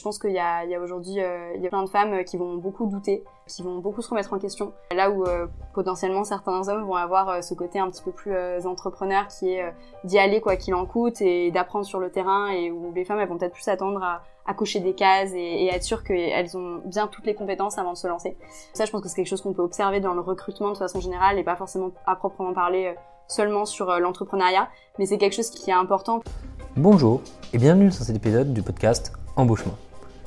je pense qu'il y a, il aujourd'hui il y a plein de femmes qui vont beaucoup douter, qui vont beaucoup se remettre en question. Là où potentiellement certains hommes vont avoir ce côté un petit peu plus entrepreneur qui est d'y aller quoi qu'il en coûte et d'apprendre sur le terrain et où les femmes elles vont peut-être plus s'attendre à, à cocher des cases et, être sûr qu'elles ont bien toutes les compétences avant de se lancer. Ça, je pense que c'est quelque chose qu'on peut observer dans le recrutement de façon générale et pas forcément à proprement parler euh, seulement sur euh, l'entrepreneuriat, mais c'est quelque chose qui est important. Bonjour et bienvenue dans cet épisode du podcast Embauchement.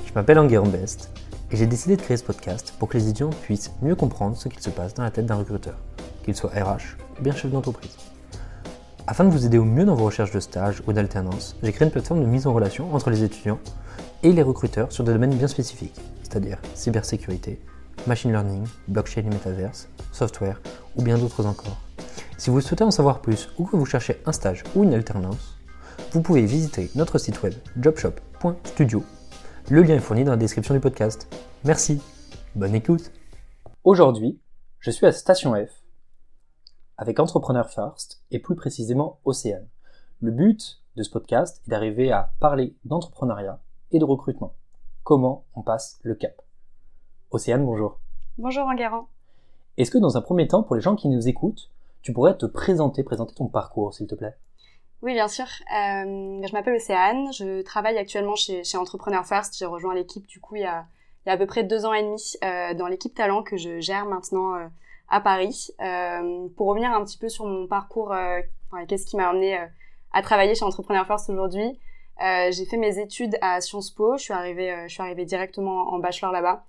Je m'appelle Enguerrand Best et j'ai décidé de créer ce podcast pour que les étudiants puissent mieux comprendre ce qu'il se passe dans la tête d'un recruteur, qu'il soit RH ou bien chef d'entreprise. Afin de vous aider au mieux dans vos recherches de stage ou d'alternance, j'ai créé une plateforme de mise en relation entre les étudiants et les recruteurs sur des domaines bien spécifiques, c'est-à-dire cybersécurité, machine learning, blockchain et metaverse, software ou bien d'autres encore. Si vous souhaitez en savoir plus ou que vous cherchez un stage ou une alternance, vous pouvez visiter notre site web jobshop.studio. Le lien est fourni dans la description du podcast. Merci, bonne écoute. Aujourd'hui, je suis à Station F avec Entrepreneur First et plus précisément Océane. Le but de ce podcast est d'arriver à parler d'entrepreneuriat et de recrutement. Comment on passe le cap? Océane, bonjour. Bonjour Enguerrand. Est-ce que dans un premier temps, pour les gens qui nous écoutent, tu pourrais te présenter, présenter ton parcours, s'il te plaît? Oui, bien sûr. Euh, je m'appelle Océane. Je travaille actuellement chez, chez Entrepreneur First. J'ai rejoint l'équipe du coup il y, a, il y a à peu près deux ans et demi euh, dans l'équipe talent que je gère maintenant euh, à Paris. Euh, pour revenir un petit peu sur mon parcours, enfin, qu'est-ce qui m'a amené à travailler chez Entrepreneur First aujourd'hui euh, j'ai fait mes études à Sciences Po. Je suis arrivée, euh, je suis arrivée directement en bachelor là-bas.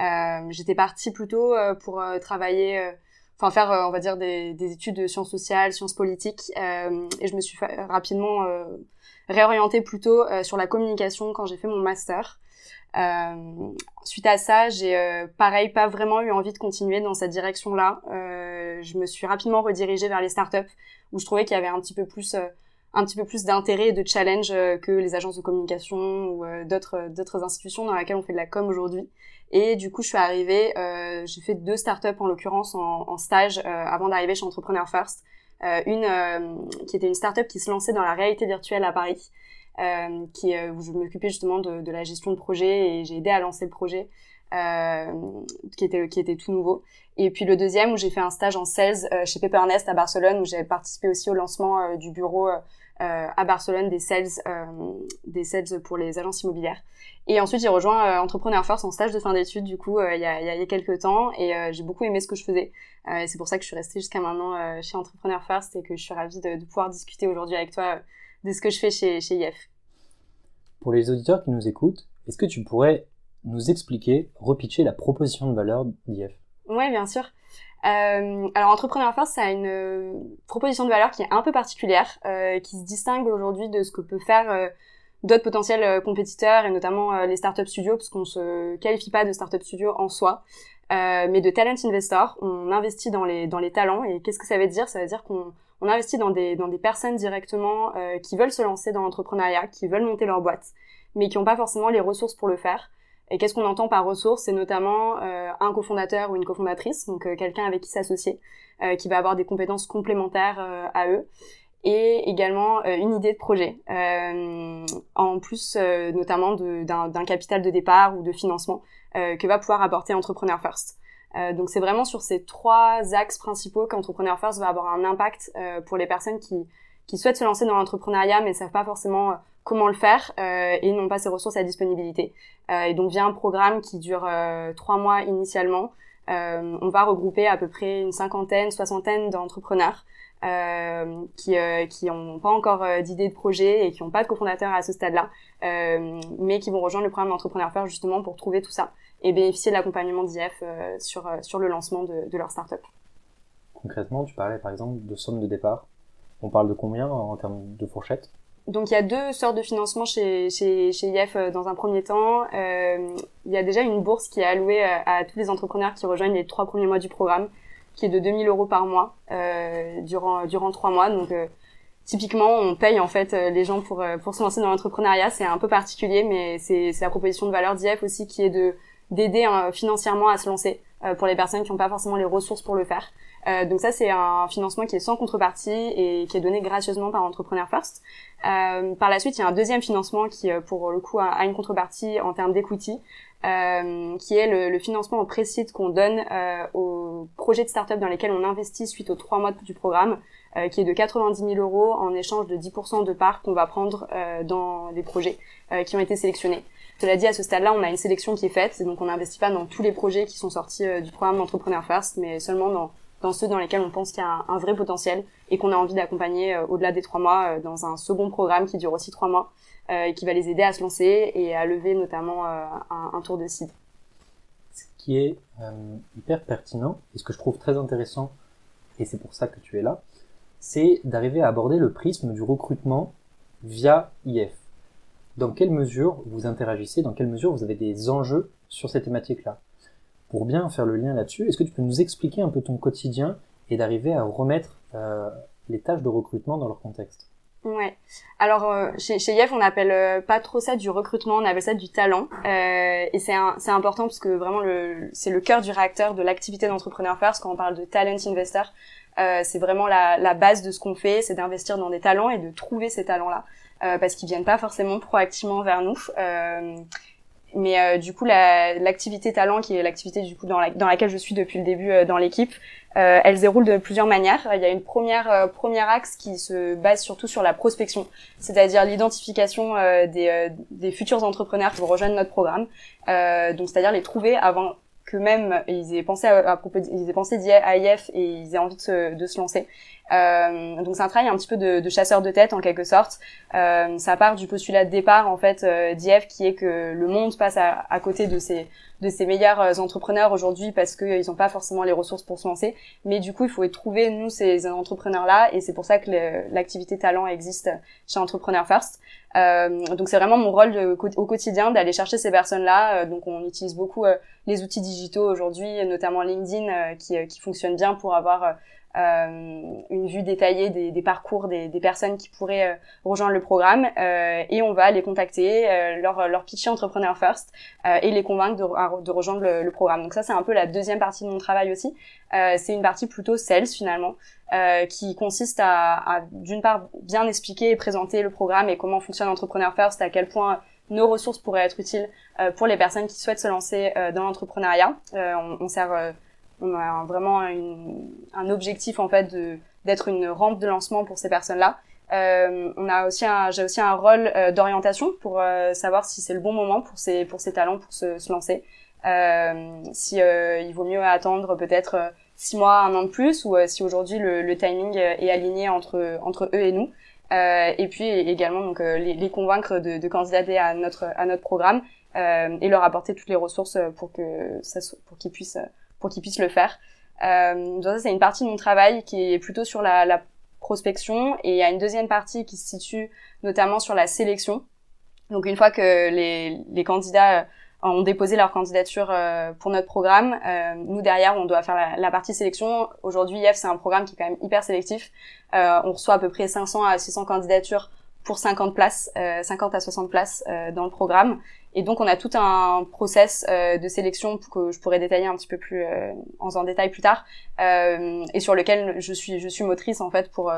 Euh, J'étais partie plutôt euh, pour travailler, enfin faire, on va dire des, des, études de sciences sociales, sciences politiques. et je me suis rapidement réorientée plutôt sur la communication quand j'ai fait mon master. Euh, suite à ça, j'ai pareil pas vraiment eu envie de continuer dans cette direction-là. Euh, je me suis rapidement redirigée vers les startups où je trouvais qu'il y avait un petit peu plus un petit peu plus d'intérêt et de challenge euh, que les agences de communication ou euh, d'autres d'autres institutions dans lesquelles on fait de la com aujourd'hui. Et du coup, je suis arrivée, euh, j'ai fait deux startups en l'occurrence en, stage avant d'arriver chez Entrepreneur First. une qui était une startup qui se lançait dans la réalité virtuelle à Paris, qui où je m'occupais justement de, de, la gestion de projet et j'ai aidé à lancer le projet. qui était qui était tout nouveau et puis le deuxième où j'ai fait un stage en sales chez Pepernest à Barcelone où j'ai participé aussi au lancement du bureau euh, à Barcelone des sales, euh, des sales pour les agences immobilières. Et ensuite, j'ai rejoint euh, Entrepreneur First en stage de fin d'études, du coup, il y, a, il y a quelques temps, et j'ai beaucoup aimé ce que je faisais. et c'est pour ça que je suis restée jusqu'à maintenant chez Entrepreneur First et que je suis ravie de, de pouvoir discuter aujourd'hui avec toi de ce que je fais chez, chez IF. Pour les auditeurs qui nous écoutent, est-ce que tu pourrais nous expliquer, repitcher la proposition de valeur d'IF Oui, bien sûr. Euh, alors Entrepreneur First, ça a une euh, proposition de valeur qui est un peu particulière, euh, qui se distingue aujourd'hui de ce que peut faire euh, d'autres potentiels euh, compétiteurs et notamment les startup studios, parce qu'on se qualifie pas de startup studio en soi, mais de talent investor. On investit dans les dans les talents et qu'est-ce que ça veut dire? Ça veut dire qu'on on investit dans des dans des personnes directement qui veulent se lancer dans l'entrepreneuriat, qui veulent monter leur boîte, mais qui n'ont pas forcément les ressources pour le faire. Et qu'est-ce qu'on entend par ressources? C'est notamment euh, un cofondateur ou une cofondatrice, donc euh, quelqu'un avec qui s'associer, euh, qui va avoir des compétences complémentaires à eux, et également une idée de projet, en plus notamment d'un capital de départ ou de financement que va pouvoir apporter Entrepreneur First. donc c'est vraiment sur ces trois axes principaux qu'Entrepreneur First va avoir un impact pour les personnes qui, qui souhaitent se lancer dans l'entrepreneuriat mais ne savent pas forcément comment le faire euh, et n'ont pas ces ressources à disponibilité. Euh, et donc via un programme qui dure euh, trois mois initialement, euh, on va regrouper à peu près une cinquantaine, soixantaine d'entrepreneurs euh, qui euh, qui n'ont pas encore d'idée de projet et qui n'ont pas de cofondateur à ce stade-là, mais qui vont rejoindre le programme d'entrepreneur faire justement pour trouver tout ça et bénéficier de l'accompagnement d'IF sur sur le lancement de, de leur startup. Concrètement, tu parlais par exemple de somme de départ. On parle de combien en termes de fourchette? Donc il y a deux sortes de financement chez, chez, chez IF euh, dans un premier temps. Euh, il y a déjà une bourse qui est allouée à, euh, à, tous les entrepreneurs qui rejoignent les trois premiers mois du programme, qui est de 2000 euros par mois durant durant trois mois. Donc typiquement on paye en fait les gens pour pour se lancer dans l'entrepreneuriat. C'est un peu particulier, mais c'est la proposition de valeur d'IF aussi qui est de d'aider financièrement à se lancer. Pour les personnes qui n'ont pas forcément les ressources pour le faire. donc ça, c'est un financement qui est sans contrepartie et qui est donné gracieusement par Entrepreneur First. par la suite, il y a un deuxième financement qui, pour le coup, a, une contrepartie en termes d'equity, qui est le, le financement en précide qu'on donne aux projets de start-up dans lesquels on investit suite aux trois mois du programme. Euh, qui est de 90 000 euros en échange de 10% de parts qu'on va prendre euh, dans les projets euh, qui ont été sélectionnés. Cela dit, à ce stade-là, on a une sélection qui est faite, donc on n'investit pas dans tous les projets qui sont sortis du programme Entrepreneur First, mais seulement dans, ceux dans lesquels on pense qu'il y a un, vrai potentiel et qu'on a envie d'accompagner au-delà des trois mois dans un second programme qui dure aussi trois mois et qui va les aider à se lancer et à lever notamment un, un, tour de seed. Ce qui est hyper pertinent et ce que je trouve très intéressant, et c'est pour ça que tu es là, c'est d'arriver à aborder le prisme du recrutement via IF. Dans quelle mesure vous interagissez, dans quelle mesure vous avez des enjeux sur ces thématiques-là? Pour bien faire le lien là-dessus, est-ce que tu peux nous expliquer un peu ton quotidien et d'arriver à remettre euh, les tâches de recrutement dans leur contexte? Ouais. Alors euh, chez, chez IF, on appelle euh, pas trop ça du recrutement, on appelle ça du talent. et c'est c'est important parce que vraiment le c'est le cœur du réacteur de l'activité d'entrepreneur first quand on parle de talent investor. Euh, c'est vraiment la, la, base de ce qu'on fait, c'est d'investir dans des talents et de trouver ces talents-là, euh, parce qu'ils viennent pas forcément proactivement vers nous. Euh, mais euh, du coup, l'activité talent, qui est l'activité du coup dans, la, dans, laquelle je suis depuis le début euh, dans l'équipe, elle se déroule de plusieurs manières. Il y a une première première axe qui se base surtout sur la prospection, c'est-à-dire l'identification des, des futurs entrepreneurs qui rejoindre notre programme. donc, c'est-à-dire les trouver avant que même ils aient pensé à, à propos, ils aient pensé et ils aient envie de se, de se lancer. Euh, donc c'est un travail un petit peu de, de, chasseur de tête en quelque sorte. Euh, ça part du postulat de départ en fait euh, d'IF qui est que le monde passe à, à côté de ses de ses meilleurs euh, entrepreneurs aujourd'hui parce qu'ils n'ont pas forcément les ressources pour se lancer. Mais du coup, il faut trouver nous ces entrepreneurs-là et c'est pour ça que l'activité talent existe chez Entrepreneur First. Euh, donc c'est vraiment mon rôle au quotidien d'aller chercher ces personnes-là. Euh, donc on utilise beaucoup euh, les outils digitaux aujourd'hui, notamment LinkedIn qui, qui fonctionne bien pour avoir une vue détaillée des, des parcours des, des, personnes qui pourraient euh, rejoindre le programme euh, et on va les contacter, leur, leur pitcher Entrepreneur First et les convaincre de, de rejoindre le, le, programme. Donc ça c'est un peu la deuxième partie de mon travail aussi. c'est une partie plutôt sales finalement qui consiste à, à d'une part bien expliquer et présenter le programme et comment fonctionne Entrepreneur First, à quel point nos ressources pourraient être utiles pour les personnes qui souhaitent se lancer dans l'entrepreneuriat. on, on, sert on a vraiment un objectif en fait de d'être une rampe de lancement pour ces personnes-là. Euh, on a aussi j'ai aussi un rôle euh, d'orientation pour euh, savoir si c'est le bon moment pour ces pour ces talents pour se, se lancer. Euh, si euh, il vaut mieux attendre peut-être six mois, un an de plus, ou si aujourd'hui le, le, timing est aligné entre entre eux et nous. et puis également donc les, les convaincre de, de, candidater à notre à notre programme et leur apporter toutes les ressources pour que ça pour qu'ils puissent qu'ils puissent le faire. Euh, ça, c'est une partie de mon travail qui est plutôt sur la, prospection et il y a une deuxième partie qui se situe notamment sur la sélection. Donc une fois que les, candidats euh, ont déposé leur candidature euh, pour notre programme, nous derrière on doit faire la, partie sélection. Aujourd'hui IF c'est un programme qui est quand même hyper sélectif. On reçoit à peu près 500 à 600 candidatures pour 50 places, 50 à 60 places dans le programme. Et donc on a tout un process euh, de sélection que je pourrais détailler un petit peu plus euh, en, détail plus tard, euh, et sur lequel je suis je suis motrice en fait pour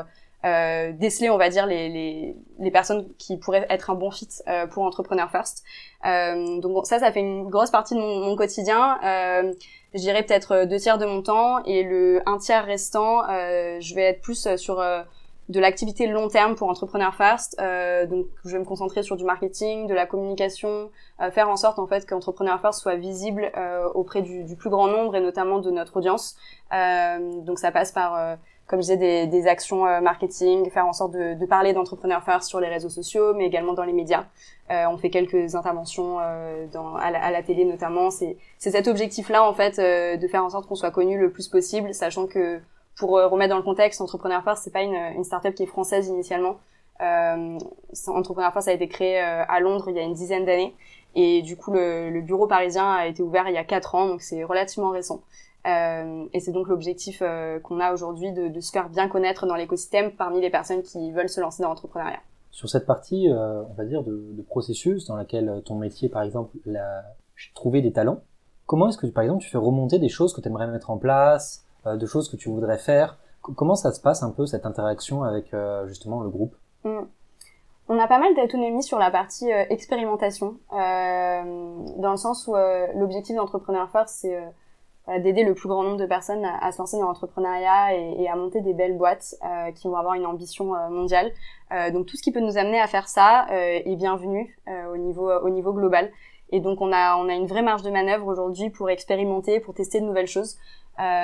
euh, déceler on va dire les, les, les, personnes qui pourraient être un bon fit pour Entrepreneur First. donc ça ça fait une grosse partie de mon, mon quotidien. je dirais peut-être deux tiers de mon temps et le un tiers restant, je vais être plus sur de l'activité long terme pour Entrepreneur First. Euh, donc, je vais me concentrer sur du marketing, de la communication, euh, faire en sorte en fait qu'Entrepreneur First soit visible euh, auprès du, du, plus grand nombre et notamment de notre audience. Euh, donc, ça passe par, euh, comme je disais, des, des actions marketing, faire en sorte de, de parler d'Entrepreneur First sur les réseaux sociaux, mais également dans les médias. on fait quelques interventions dans, à, la, à, la, télé notamment. C'est cet objectif-là en fait de faire en sorte qu'on soit connu le plus possible, sachant que pour euh, remettre dans le contexte, Entrepreneur First, c'est pas une, une startup qui est française initialement. Euh, Entrepreneur First a été créé euh, à Londres il y a une dizaine d'années. Et du coup, le, bureau parisien a été ouvert il y a quatre ans, donc c'est relativement récent. Euh, et c'est donc l'objectif euh, qu'on a aujourd'hui de, se faire bien connaître dans l'écosystème parmi les personnes qui veulent se lancer dans l'entrepreneuriat. Sur cette partie, on va dire, de, de, processus dans laquelle ton métier, par exemple, la, trouver des talents, comment est-ce que, par exemple, tu fais remonter des choses que tu aimerais mettre en place, de choses que tu voudrais faire Comment ça se passe un peu cette interaction avec justement le groupe? Mm. On a pas mal d'autonomie sur la partie expérimentation, dans le sens où l'objectif d'entrepreneur first, c'est d'aider le plus grand nombre de personnes à, se lancer dans l'entrepreneuriat et, à monter des belles boîtes euh, qui vont avoir une ambition euh, mondiale. Euh, donc tout ce qui peut nous amener à faire ça est bienvenu au niveau au niveau global. Et donc on a on a une vraie marge de manœuvre aujourd'hui pour expérimenter, pour tester de nouvelles choses.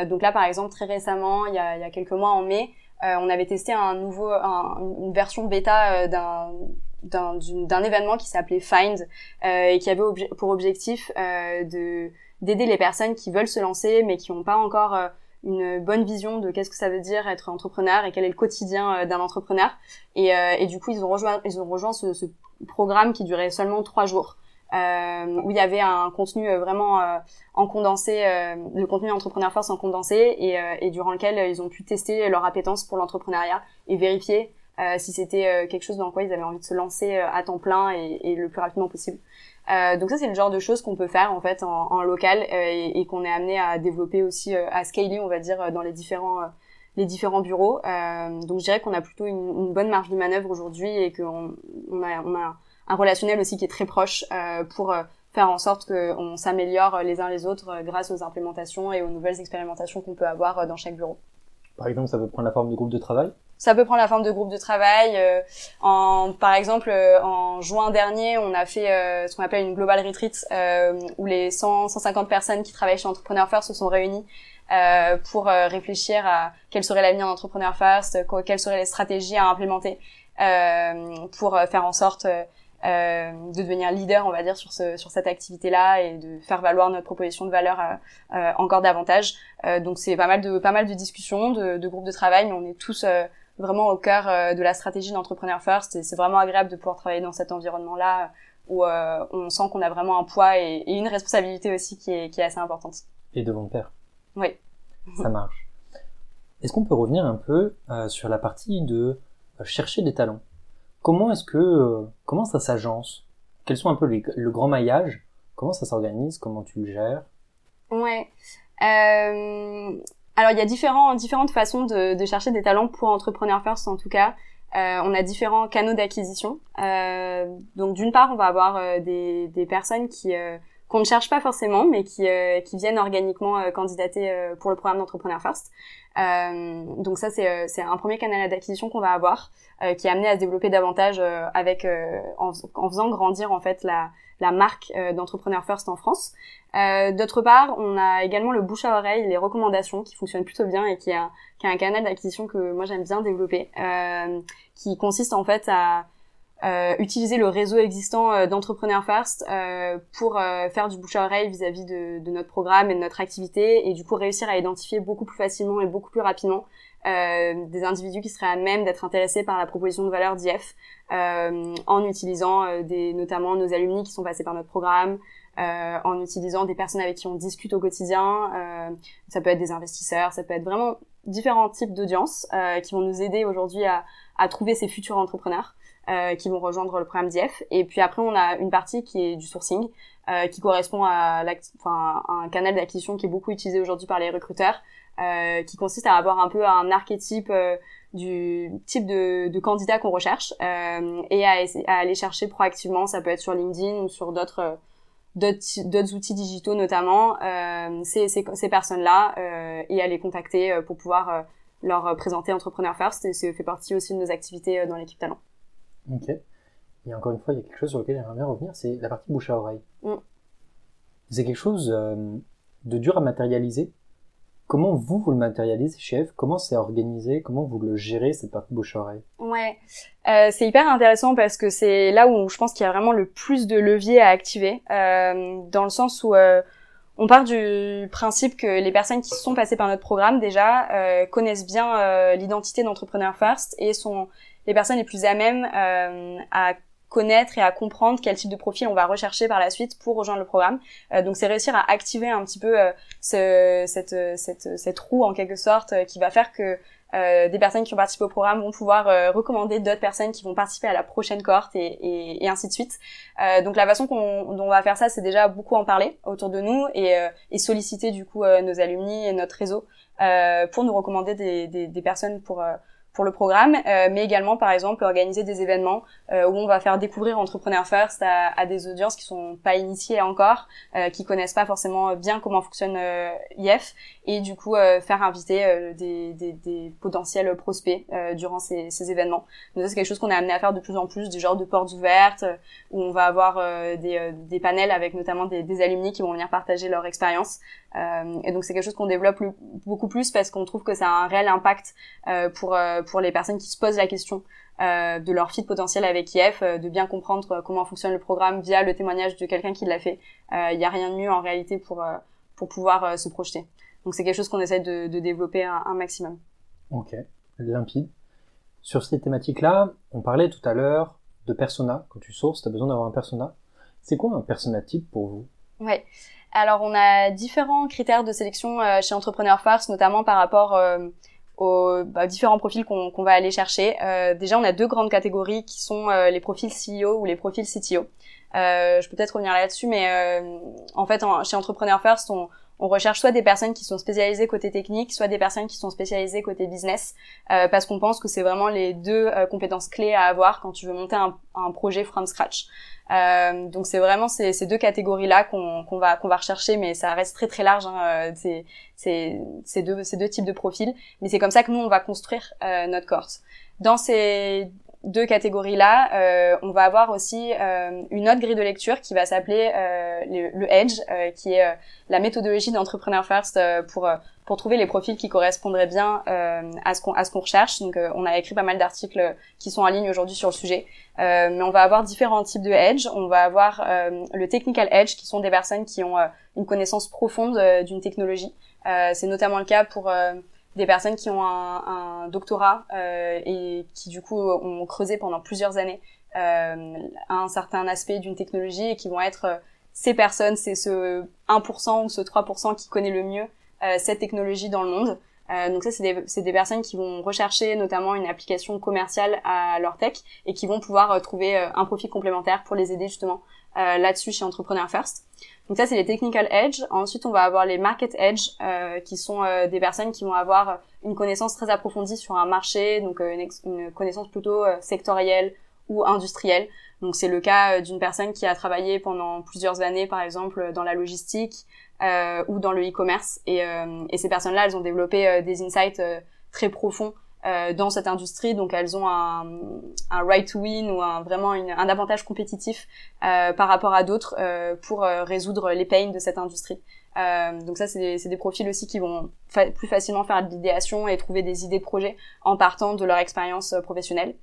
Donc là par exemple très récemment, il y a, il y a quelques mois en mai, on avait testé un nouveau une version bêta d'un d'un événement qui s'appelait Find et qui avait pour objectif de d'aider les personnes qui veulent se lancer mais qui n'ont pas encore euh, une bonne vision de qu'est-ce que ça veut dire être entrepreneur et quel est le quotidien euh, d'un entrepreneur. Et, euh, et, du coup, ils ont rejoint, ils ont rejoint ce, ce programme qui durait seulement trois jours, euh, où il y avait un contenu vraiment en condensé, le contenu entrepreneur force en condensé, et, et, durant lequel ils ont pu tester leur appétence pour l'entrepreneuriat et vérifier si c'était quelque chose dans quoi ils avaient envie de se lancer à temps plein et, et le plus rapidement possible. Euh, donc ça c'est le genre de choses qu'on peut faire en fait en, en local euh, et, et qu'on est amené à développer aussi euh, à scaler on va dire dans les différents les différents bureaux. donc je dirais qu'on a plutôt une, une, bonne marge de manœuvre aujourd'hui et qu'on on a, on a un relationnel aussi qui est très proche pour faire en sorte qu'on s'améliore les uns les autres grâce aux implémentations et aux nouvelles expérimentations qu'on peut avoir dans chaque bureau. Par exemple, ça peut prendre la forme de groupe de travail? Ça peut prendre la forme de groupe de travail. Euh, en, par exemple, euh, en juin dernier, on a fait euh, ce qu'on appelle une global retreat où les 100, 150 personnes qui travaillent chez Entrepreneur First se sont réunies pour réfléchir à quel serait l'avenir d'Entrepreneur First, quelles seraient les stratégies à implémenter pour faire en sorte euh, de devenir leader, on va dire, sur, ce, sur cette activité-là et de faire valoir notre proposition de valeur encore davantage. donc c'est pas mal de pas mal de discussions, de, de groupes de travail, mais on est tous vraiment au cœur euh, de la stratégie d'entrepreneur first et c'est vraiment agréable de pouvoir travailler dans cet environnement-là où euh, on sent qu'on a vraiment un poids et, une responsabilité aussi qui est, qui est assez importante. Et devant le père. Oui. Ça marche. Est-ce qu'on peut revenir un peu euh, sur la partie de chercher des talents? Comment est-ce que comment ça s'agence? Quels sont un peu le grand maillage? Comment ça s'organise? Comment tu le gères? Ouais. Euh, alors il y a différents, différentes façons de, chercher des talents pour Entrepreneur First en tout cas. Euh, on a différents canaux d'acquisition. Euh, donc d'une part, on va avoir euh, des, personnes qui euh, qu'on ne cherche pas forcément, mais qui, euh, qui viennent organiquement candidater pour le programme d'Entrepreneur First. donc ça, c'est, c'est un premier canal d'acquisition qu'on va avoir, qui est amené à se développer davantage avec en, en, faisant grandir en fait la, la marque euh, d'Entrepreneur First en France. Euh, d'autre part, on a également le bouche à oreille, les recommandations qui fonctionnent plutôt bien et qui est un, qui un canal d'acquisition que moi j'aime bien développer, euh, qui consiste en fait à utiliser le réseau existant d'Entrepreneur First pour faire du bouche à oreille vis-à-vis de, de, notre programme et de notre activité et du coup réussir à identifier beaucoup plus facilement et beaucoup plus rapidement euh, des individus qui seraient à même d'être intéressés par la proposition de valeur d'IF euh, en utilisant euh, des, notamment nos alumni qui sont passés par notre programme, euh, en utilisant des personnes avec qui on discute au quotidien. Euh, ça peut être des investisseurs, ça peut être vraiment différents types d'audiences qui vont nous aider aujourd'hui à, à, trouver ces futurs entrepreneurs. Qui vont rejoindre le programme d'IF. Et puis après, on a une partie qui est du sourcing, qui correspond à, enfin, un canal d'acquisition qui est beaucoup utilisé aujourd'hui par les recruteurs, euh, qui consiste à avoir un peu un archétype euh, du type de, de candidat qu'on recherche euh, et à, à, aller chercher proactivement. Ça peut être sur LinkedIn ou sur d'autres d'autres outils digitaux notamment ces, ces, ces personnes-là et à les contacter pour pouvoir leur présenter Entrepreneur First et ça fait partie aussi de nos activités dans l'équipe talent. Ok. Et encore une fois, il y a quelque chose sur lequel j'aimerais bien revenir, c'est la partie bouche à oreille. Mm. C'est quelque chose de dur à matérialiser Comment vous, vous le matérialisez, chef? Comment c'est organisé? Comment vous le gérez, cette partie bouche-oreille Ouais, euh, c'est hyper intéressant parce que c'est là où je pense qu'il y a vraiment le plus de leviers à activer, euh, dans le sens où euh, on part du principe que les personnes qui sont passées par notre programme déjà euh, connaissent bien euh, l'identité d'entrepreneur first et sont les personnes les plus à même à connaître et à comprendre quel type de profil on va rechercher par la suite pour rejoindre le programme. Euh, donc c'est réussir à activer un petit peu euh, ce, cette, cette, cette roue en quelque sorte euh, qui va faire que des personnes qui ont participé au programme vont pouvoir recommander d'autres personnes qui vont participer à la prochaine cohorte et, et, et ainsi de suite. donc la façon qu'on, dont on va faire ça, c'est déjà beaucoup en parler autour de nous et, et solliciter du coup nos alumni et notre réseau pour nous recommander des, des, des personnes pour pour le programme, euh, mais également par exemple organiser des événements euh, où on va faire découvrir Entrepreneur First à, à, des audiences qui sont pas initiées encore, euh, qui connaissent pas forcément bien comment fonctionne euh, IF, et du coup euh, faire inviter euh, des, des, des, potentiels prospects durant ces, ces, événements. Donc c'est quelque chose qu'on est amené à faire de plus en plus, du genre de portes ouvertes où on va avoir des, des, panels avec notamment des, des alumni qui vont venir partager leur expérience. et donc c'est quelque chose qu'on développe beaucoup plus parce qu'on trouve que ça a un réel impact pour pour les personnes qui se posent la question euh, de leur fit potentiel avec IF, euh, de bien comprendre euh, comment fonctionne le programme via le témoignage de quelqu'un qui l'a fait. Il n'y a rien de mieux en réalité pour pour pouvoir se projeter. Donc c'est quelque chose qu'on essaie de, de développer un, un, maximum. Ok, limpide. Sur ces thématiques-là, on parlait tout à l'heure de persona. Quand tu sources, tu as besoin d'avoir un persona. C'est quoi un persona type pour vous? Ouais. Alors on a différents critères de sélection chez Entrepreneur First, notamment par rapport aux bah, différents profils qu'on va aller chercher. Euh, déjà, on a deux grandes catégories qui sont euh, les profils CEO ou les profils CTO. Euh, je peux peut-être revenir là-dessus, mais en fait, chez Entrepreneur First, on, on, recherche soit des personnes qui sont spécialisées côté technique, soit des personnes qui sont spécialisées côté business, euh, parce qu'on pense que c'est vraiment les deux compétences clés à avoir quand tu veux monter un, un projet from scratch. Euh, donc c'est vraiment ces, ces deux catégories-là qu'on va qu'on va rechercher, mais ça reste très très large. Hein, euh, ces deux deux types de profils, mais c'est comme ça que nous on va construire euh, notre cohorte. Dans ces deux catégories-là, euh, on va avoir aussi euh, une autre grille de lecture qui va s'appeler euh, le, Edge, euh, qui est la méthodologie d'Entrepreneur First pour pour trouver les profils qui correspondraient bien à ce qu'on à ce qu'on recherche. Donc, on a écrit pas mal d'articles qui sont en ligne aujourd'hui sur le sujet. mais on va avoir différents types de Edge. On va avoir le Technical Edge, qui sont des personnes qui ont une connaissance profonde d'une technologie. C'est notamment le cas pour des personnes qui ont un, doctorat euh, et qui du coup ont creusé pendant plusieurs années euh, un certain aspect d'une technologie et qui vont être euh, ces personnes, c'est ce 1% ou ce 3% qui connaît le mieux cette technologie dans le monde. Euh, donc ça, c'est des, des, personnes qui vont rechercher notamment une application commerciale à leur tech et qui vont pouvoir euh, trouver un profil complémentaire pour les aider justement là-dessus chez Entrepreneur First. Donc ça, c'est les technical edge. Ensuite, on va avoir les market edge, euh, qui sont euh, des personnes qui vont avoir une connaissance très approfondie sur un marché, donc euh, une, connaissance plutôt euh, sectorielle ou industrielle. Donc c'est le cas d'une personne qui a travaillé pendant plusieurs années, par exemple, dans la logistique ou dans le e-commerce. Et, et, ces personnes-là, elles ont développé des insights très profonds euh, dans cette industrie, donc elles ont un, un right to win ou un, vraiment une, un avantage compétitif euh, par rapport à d'autres euh, pour euh, résoudre les pains de cette industrie. Euh, donc ça, c'est des, des, profils aussi qui vont plus facilement faire de l'idéation et trouver des idées de projet en partant de leur expérience professionnelle.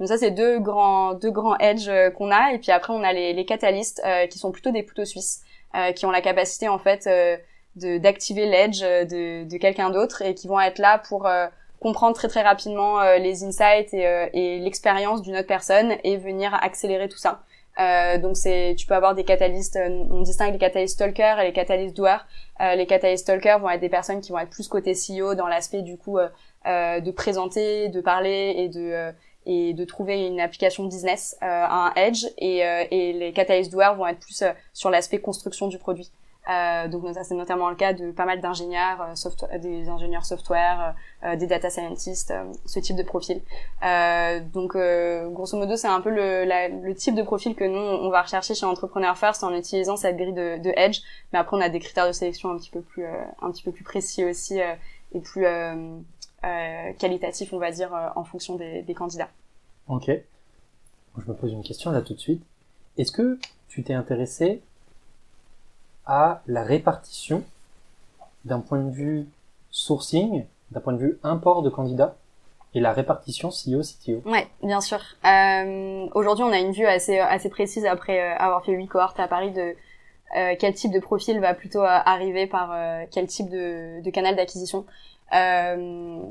Donc ça, c'est deux grands, deux grands edges qu'on a. Et puis après, on a les, les catalystes qui sont plutôt des couteaux suisses, qui ont la capacité en fait d'activer l'edge de, de quelqu'un d'autre et qui vont être là pour comprendre très très rapidement euh, les insights et, euh, et l'expérience d'une autre personne et venir accélérer tout ça. Euh, donc c'est, tu peux avoir des catalystes, euh, on distingue les catalystes stalker et les catalystes doueurs. Euh, les catalystes stalker vont être des personnes qui vont être plus côté CEO dans l'aspect du coup de présenter, de parler et de et de trouver une application business à un edge. Et, et les catalystes doueurs vont être plus sur l'aspect construction du produit. Euh, donc ça c'est notamment le cas de pas mal d'ingénieurs, euh, des ingénieurs software, euh, des data scientists, ce type de profil. donc grosso modo c'est un peu le, le, type de profil que nous on va rechercher chez Entrepreneur First en utilisant cette grille de, de, Edge. Mais après on a des critères de sélection un petit peu plus un petit peu plus précis aussi et plus qualitatifs on va dire en fonction des, des candidats. Ok. Je me pose une question là tout de suite. Est-ce que tu t'es intéressé à la répartition d'un point de vue sourcing, d'un point de vue import de candidats et la répartition CEO-CTO Ouais, bien sûr. Euh, Aujourd'hui, on a une vue assez, assez précise après euh, avoir fait huit cohortes à Paris de euh, quel type de profil va plutôt euh, arriver par euh, quel type de, de canal d'acquisition. Euh,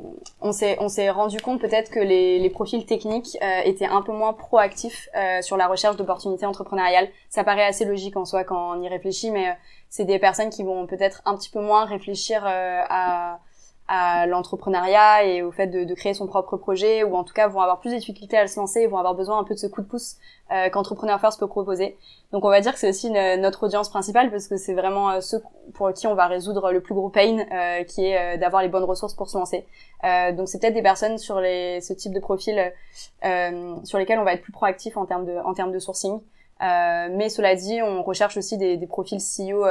on s'est on s'est rendu compte peut-être que les, les profils techniques euh, étaient un peu moins proactifs euh, sur la recherche d'opportunités entrepreneuriales. Ça paraît assez logique en soi quand on y réfléchit, mais c'est des personnes qui vont peut-être un petit peu moins réfléchir à à l'entrepreneuriat et au fait de, de, créer son propre projet ou en tout cas vont avoir plus de difficultés à se lancer et vont avoir besoin un peu de ce coup de pouce euh, qu'Entrepreneur First peut proposer. Donc on va dire que c'est aussi notre audience principale parce que c'est vraiment euh, ceux pour qui on va résoudre le plus gros pain euh, qui est euh, d'avoir les bonnes ressources pour se lancer. donc c'est peut-être des personnes sur les, ce type de profil sur lesquels on va être plus proactif en termes de, en termes de sourcing. mais cela dit, on recherche aussi des, des profils CEO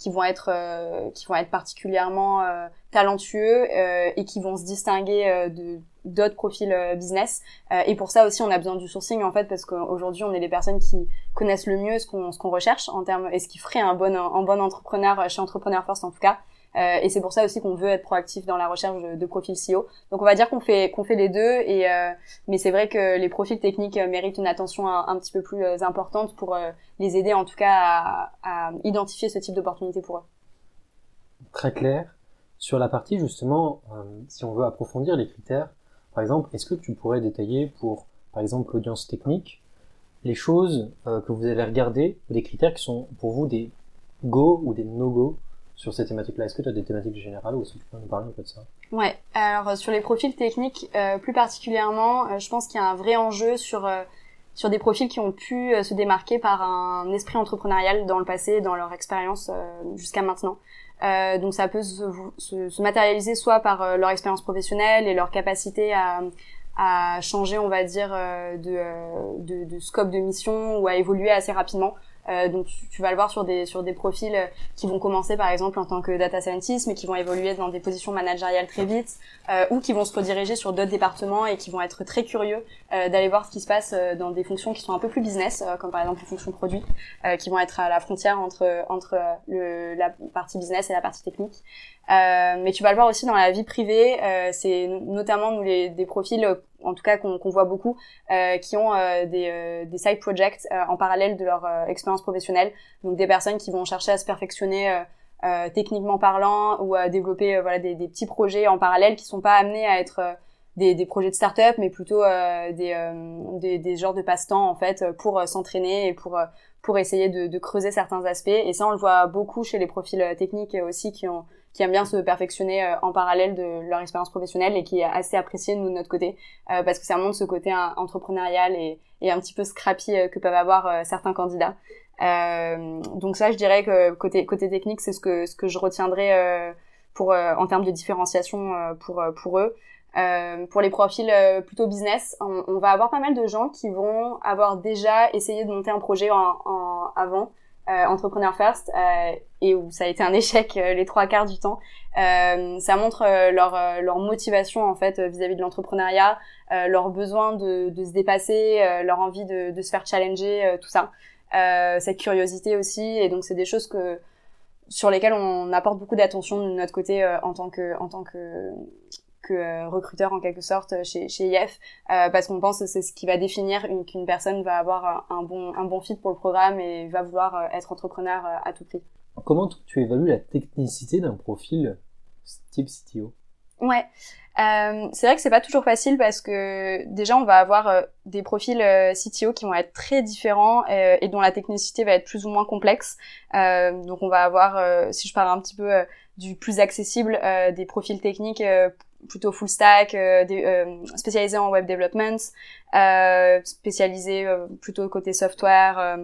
qui vont être euh, qui vont être particulièrement euh, talentueux euh, et qui vont se distinguer de d'autres profils business et pour ça aussi on a besoin du sourcing en fait parce qu'aujourd'hui on est les personnes qui connaissent le mieux ce qu'on ce qu'on recherche en termes et ce qui ferait un bon un bon entrepreneur chez Entrepreneur First en tout cas euh, et c'est pour ça aussi qu'on veut être proactif dans la recherche de, profils CEO. Donc on va dire qu'on fait qu'on fait les deux. Et euh, mais c'est vrai que les profils techniques euh, méritent une attention un, petit peu plus importante pour les aider en tout cas à, à identifier ce type d'opportunité pour eux. Très clair. Sur la partie justement, si on veut approfondir les critères, par exemple, est-ce que tu pourrais détailler pour, par exemple, l'audience technique, les choses que vous allez regarder, des critères qui sont pour vous des go ou des no-go sur ces thématiques-là? Est-ce que tu as des thématiques générales ou est-ce que tu peux nous parler un peu de ça? Ouais, alors euh, sur les profils techniques, euh, plus particulièrement, euh, je pense qu'il y a un vrai enjeu sur sur des profils qui ont pu se démarquer par un esprit entrepreneurial dans le passé, dans leur expérience jusqu'à maintenant. Donc ça peut se, se, matérialiser soit par leur expérience professionnelle et leur capacité à, changer, on va dire, de, de, de, scope de mission ou à évoluer assez rapidement. Euh, donc tu, vas le voir sur des sur des profils euh, qui vont commencer par exemple en tant que data scientist, mais qui vont évoluer dans des positions managériales très vite, euh, ou qui vont se rediriger sur d'autres départements et qui vont être très curieux euh, d'aller voir ce qui se passe euh, dans des fonctions qui sont un peu plus business, comme par exemple les fonctions produits, qui vont être à la frontière entre entre le, la partie business et la partie technique. Mais tu vas le voir aussi dans la vie privée, c'est notamment nous des profils en tout cas qu'on voit beaucoup, euh, qui ont euh, des, euh, des, side projects en parallèle de leur expérience professionnelle. Donc des personnes qui vont chercher à se perfectionner techniquement parlant ou à développer voilà des, des, petits projets en parallèle qui sont pas amenés à être des, des, projets de start-up, mais plutôt des, des, des, genres de passe-temps en fait pour s'entraîner et pour pour essayer de, de, creuser certains aspects. Et ça, on le voit beaucoup chez les profils techniques aussi qui ont qui aiment bien se perfectionner euh, en parallèle de leur expérience professionnelle et qui est assez apprécié nous de notre côté euh, parce que ça montre ce côté entrepreneurial et, et un petit peu scrappy euh, que peuvent avoir certains candidats. donc ça, je dirais que côté côté technique, c'est ce que ce que je retiendrai pour en termes de différenciation pour pour eux. Euh, pour les profils plutôt business, on, on, va avoir pas mal de gens qui vont avoir déjà essayé de monter un projet en, en avant, euh, Entrepreneur First euh, et où ça a été un échec euh, les trois quarts du temps. ça montre leur, leur motivation en fait vis-à-vis de l'entrepreneuriat, leur besoin de, de se dépasser, leur envie de, de se faire challenger, tout ça. cette curiosité aussi et donc c'est des choses que sur lesquelles on apporte beaucoup d'attention de notre côté en tant que en tant que euh, recruteur en quelque sorte chez, chez IF euh, parce qu'on pense que c'est ce qui va définir qu'une personne va avoir un bon, un bon fit pour le programme et va vouloir euh, être entrepreneur à tout prix. Comment tu évalues la technicité d'un profil type CTO Ouais, euh, c'est vrai que c'est pas toujours facile parce que déjà on va avoir des profils CTO qui vont être très différents et dont la technicité va être plus ou moins complexe. donc on va avoir, si je parle un petit peu du plus accessible, des profils techniques plutôt full stack, euh, euh, spécialisé en web development, euh, spécialisé plutôt côté software,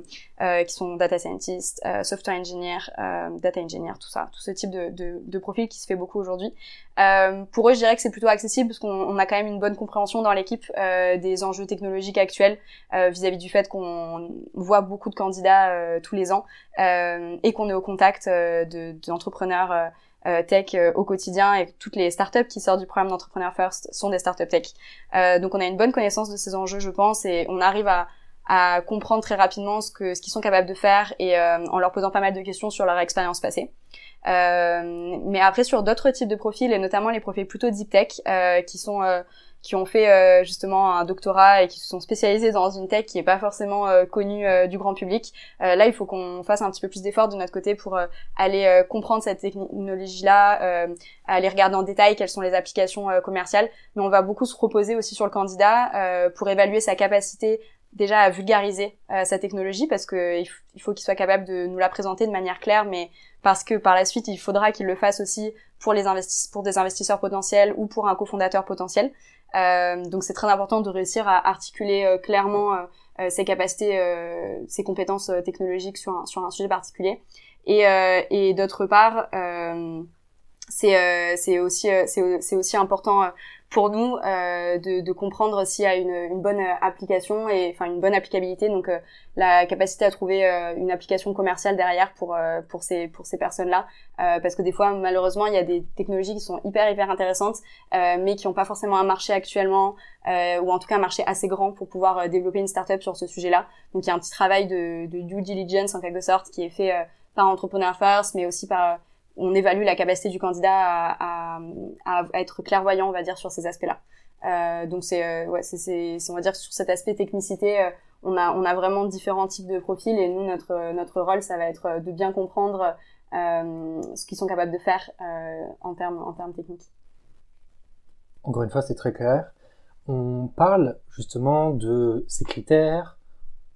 qui sont data scientist, software engineer, data engineer, tout ça, tout ce type de, de, de profil qui se fait beaucoup aujourd'hui. pour eux, je dirais que c'est plutôt accessible parce qu'on a quand même une bonne compréhension dans l'équipe des enjeux technologiques actuels vis-à-vis du fait qu'on voit beaucoup de candidats tous les ans et qu'on est au contact d'entrepreneurs euh, tech euh, au quotidien et toutes les startups qui sortent du programme d'entrepreneur first sont des startups tech. Euh, donc on a une bonne connaissance de ces enjeux, je pense, et on arrive à, à comprendre très rapidement ce que ce qu'ils sont capables de faire et en leur posant pas mal de questions sur leur expérience passée. mais après sur d'autres types de profils et notamment les profils plutôt deep tech qui sont qui ont fait euh, justement un doctorat et qui se sont spécialisés dans une tech qui est pas forcément euh, connue euh, du grand public. là, il faut qu'on fasse un petit peu plus d'efforts de notre côté pour aller comprendre cette technologie-là, aller regarder en détail quelles sont les applications commerciales. Mais on va beaucoup se reposer aussi sur le candidat pour évaluer sa capacité déjà à vulgariser sa technologie parce que il faut qu'il soit capable de nous la présenter de manière claire, mais parce que par la suite il faudra qu'il le fasse aussi pour les investis pour des investisseurs potentiels ou pour un cofondateur potentiel. Donc c'est très important de réussir à articuler clairement ses capacités, ses compétences technologiques sur un, sur un sujet particulier. Et, et d'autre part, c'est c'est aussi c'est aussi important pour nous euh, de, de, comprendre s'il y a une, une, bonne application et enfin une bonne applicabilité donc euh, la capacité à trouver euh, une application commerciale derrière pour euh, pour ces pour ces personnes là parce que des fois malheureusement il y a des technologies qui sont hyper hyper intéressantes mais qui n'ont pas forcément un marché actuellement ou en tout cas un marché assez grand pour pouvoir développer une startup sur ce sujet là donc il y a un petit travail de, de due diligence en quelque sorte qui est fait par Entrepreneur First mais aussi par on évalue la capacité du candidat à, être clairvoyant, on va dire, sur ces aspects-là. Euh, donc c'est, euh, ouais, c'est, on va dire que sur cet aspect technicité, euh, on a, vraiment différents types de profils et nous notre, notre rôle, ça va être de bien comprendre ce qu'ils sont capables de faire en termes, en termes techniques. Encore une fois, c'est très clair. On parle justement de ces critères,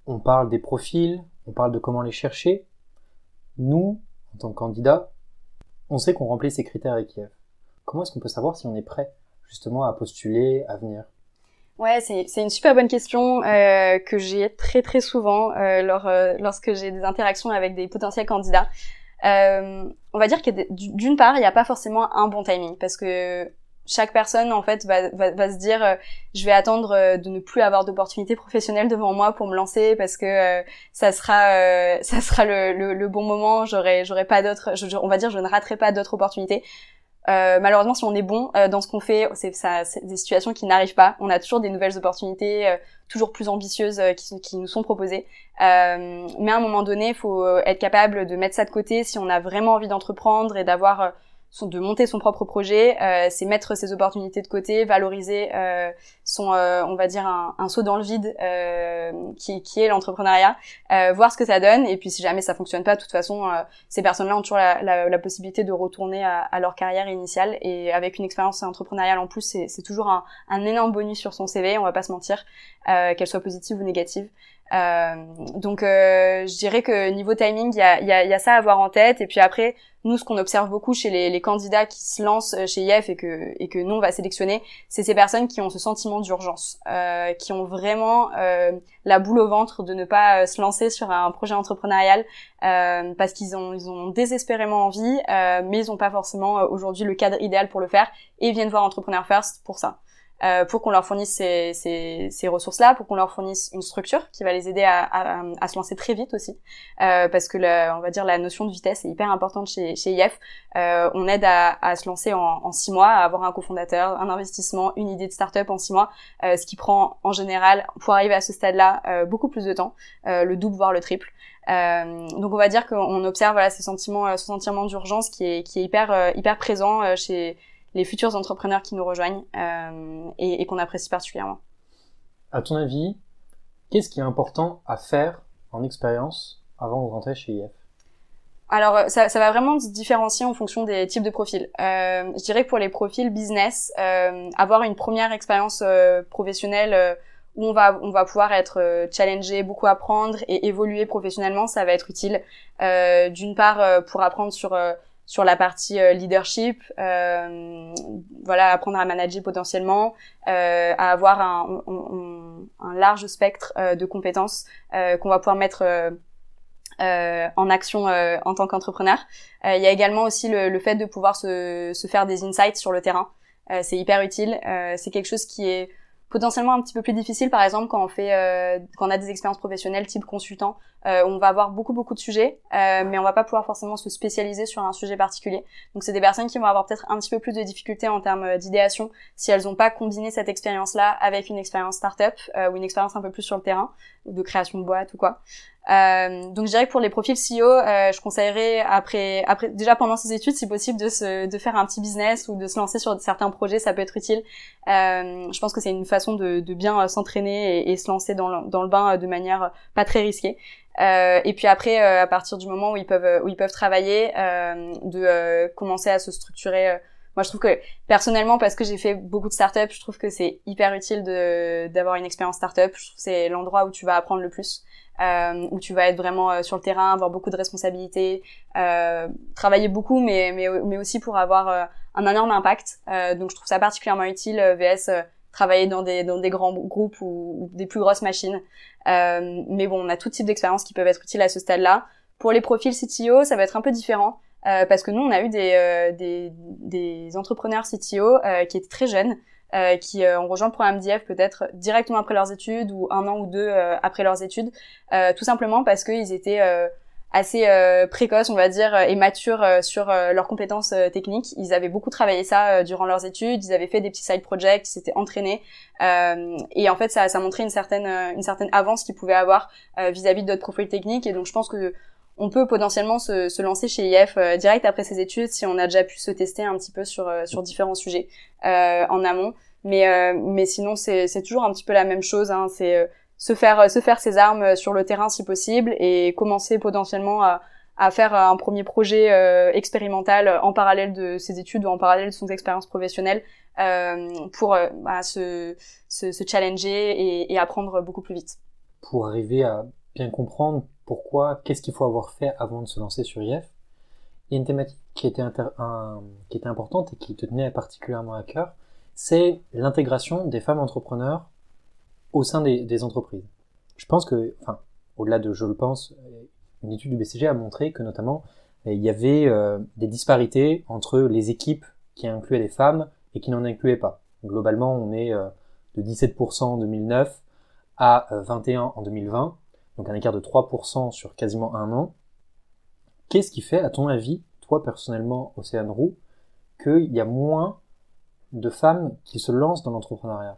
on parle des profils, on parle de comment les chercher. Nous, en tant que candidats, on sait qu'on remplit ces critères avec Kiev. Comment est-ce qu'on peut savoir si on est prêt justement à postuler, à venir? Ouais, c'est, une super bonne question euh, que j'ai très très souvent euh, lors, euh, lorsque j'ai des interactions avec des potentiels candidats. On va dire que d'une part, il n'y a pas forcément un bon timing parce que chaque personne en fait va, va, va se dire euh, je vais attendre euh, de ne plus avoir d'opportunités professionnelles devant moi pour me lancer parce que euh, ça sera ça sera le, le, le bon moment. J'aurai j'aurai pas d'autres on va dire je ne raterai pas d'autres opportunités. Malheureusement si on est bon dans ce qu'on fait c'est ça des situations qui n'arrivent pas. On a toujours des nouvelles opportunités toujours plus ambitieuses qui, qui nous sont proposées. Mais à un moment donné il faut être capable de mettre ça de côté si on a vraiment envie d'entreprendre et d'avoir de monter son propre projet, euh, c'est mettre ses opportunités de côté, valoriser euh, son, euh, on va dire un, un, saut dans le vide euh, qui, qui, est l'entrepreneuriat, euh, voir ce que ça donne et puis si jamais ça fonctionne pas, de toute façon, ces personnes-là ont toujours la, la, la, possibilité de retourner à, à, leur carrière initiale et avec une expérience entrepreneuriale en plus, c'est toujours un, un, énorme bonus sur son CV, on va pas se mentir, qu'elle soit positive ou négative. Euh, donc euh, je dirais que niveau timing, il y a, y, a, y a, ça à avoir en tête. Et puis après, nous, ce qu'on observe beaucoup chez les, les, candidats qui se lancent euh, chez IF et que, et que nous, on va sélectionner, c'est ces personnes qui ont ce sentiment d'urgence, euh, qui ont vraiment euh, la boule au ventre de ne pas se lancer sur un projet entrepreneurial parce qu'ils ont, ils ont désespérément envie, mais ils n'ont pas forcément aujourd'hui le cadre idéal pour le faire et viennent voir Entrepreneur First pour ça. Euh, pour qu'on leur fournisse ces, ces, ces ressources-là, pour qu'on leur fournisse une structure qui va les aider à, à, à se lancer très vite aussi, euh, parce que la, on va dire la notion de vitesse est hyper importante chez, chez IF. Euh, on aide à, à, se lancer en, en, six mois, à avoir un cofondateur, un investissement, une idée de start-up en six mois, euh, ce qui prend en général pour arriver à ce stade-là euh, beaucoup plus de temps, le double voire le triple. donc on va dire qu'on observe voilà ces sentiments, ce sentiment d'urgence qui est, qui est hyper hyper présent chez les futurs entrepreneurs qui nous rejoignent euh, et, et qu'on apprécie particulièrement. À ton avis, qu'est-ce qui est important à faire en expérience avant de rentrer chez IF alors, euh, ça, ça, va vraiment se différencier en fonction des types de profils. Euh, je dirais que pour les profils business, euh, avoir une première expérience euh, professionnelle euh, où on va, on va pouvoir être challengé, beaucoup apprendre et évoluer professionnellement, ça va être utile. D'une part, pour apprendre sur sur la partie euh, leadership, euh, voilà, apprendre à manager potentiellement, euh, à avoir un, un, large spectre de compétences qu'on va pouvoir mettre en action en tant qu'entrepreneur. il y a également aussi le, le fait de pouvoir se, se, faire des insights sur le terrain. c'est hyper utile. c'est quelque chose qui est potentiellement un petit peu plus difficile par exemple quand on fait euh, quand on a des expériences professionnelles type consultant euh, on va avoir beaucoup beaucoup de sujets euh, mais on va pas pouvoir forcément se spécialiser sur un sujet particulier donc c'est des personnes qui vont avoir peut-être un petit peu plus de difficultés en termes d'idéation si elles n'ont pas combiné cette expérience là avec une expérience startup ou une expérience un peu plus sur le terrain de création de boîte ou quoi euh, donc je dirais que pour les profils CEO, euh, je conseillerais après, après déjà pendant ses études, si possible, de, se, de faire un petit business ou de se lancer sur certains projets, ça peut être utile. Euh, je pense que c'est une façon de, de bien s'entraîner et, et, se lancer dans le, dans le bain de manière pas très risquée. Euh, et puis après, euh, à partir du moment où ils peuvent où ils peuvent travailler, de commencer à se structurer moi, je trouve que personnellement, parce que j'ai fait beaucoup de startups, je trouve que c'est hyper utile de d'avoir une expérience startup. Je trouve que c'est l'endroit où tu vas apprendre le plus. Euh, où tu vas être vraiment euh, sur le terrain, avoir beaucoup de responsabilités, euh, travailler beaucoup, mais, mais, mais aussi pour avoir euh, un énorme impact. donc je trouve ça particulièrement utile, VS, travailler dans des, dans des grands groupes ou, des plus grosses machines. mais bon, on a tout type d'expériences qui peuvent être utiles à ce stade-là. Pour les profils CTO, ça va être un peu différent. parce que nous, on a eu des, des, des entrepreneurs CTO qui étaient très jeunes, euh, qui euh, ont rejoint le programme d'IF peut-être directement après leurs études ou un an ou deux euh, après leurs études, tout simplement parce qu'ils étaient assez précoces, on va dire, et matures sur leurs compétences techniques. Ils avaient beaucoup travaillé ça durant leurs études, ils avaient fait des petits side projects, ils s'étaient entraînés, et en fait ça, ça montrait une certaine une certaine avance qu'ils pouvaient avoir vis-à-vis d'autres profils techniques. Et donc je pense que on peut potentiellement se, se lancer chez IF euh, direct après ses études si on a déjà pu se tester un petit peu sur, euh, sur différents sujets euh, en amont. Mais, mais sinon, c'est toujours un petit peu la même chose. Hein. C'est se faire se faire ses armes sur le terrain si possible et commencer potentiellement à, à faire un premier projet expérimental en parallèle de ses études ou en parallèle de son expérience professionnelle pour bah, se, se, se, challenger et, et apprendre beaucoup plus vite. Pour arriver à bien comprendre pourquoi, qu'est-ce qu'il faut avoir fait avant de se lancer sur IF. Il y a une thématique qui était, qui était importante et qui te tenait particulièrement à cœur, c'est l'intégration des femmes entrepreneurs au sein des, entreprises. Je pense que, enfin, au-delà de je le pense, une étude du BCG a montré que notamment il y avait euh, des disparités entre les équipes qui incluaient des femmes et qui n'en incluaient pas. Globalement, on est euh, de 17% en 2009 à 21% euh, en 2020 donc un écart de 3% sur quasiment un an. Qu'est-ce qui fait, à ton avis, toi personnellement, Océane Roux, qu'il y a moins de femmes qui se lancent dans l'entrepreneuriat?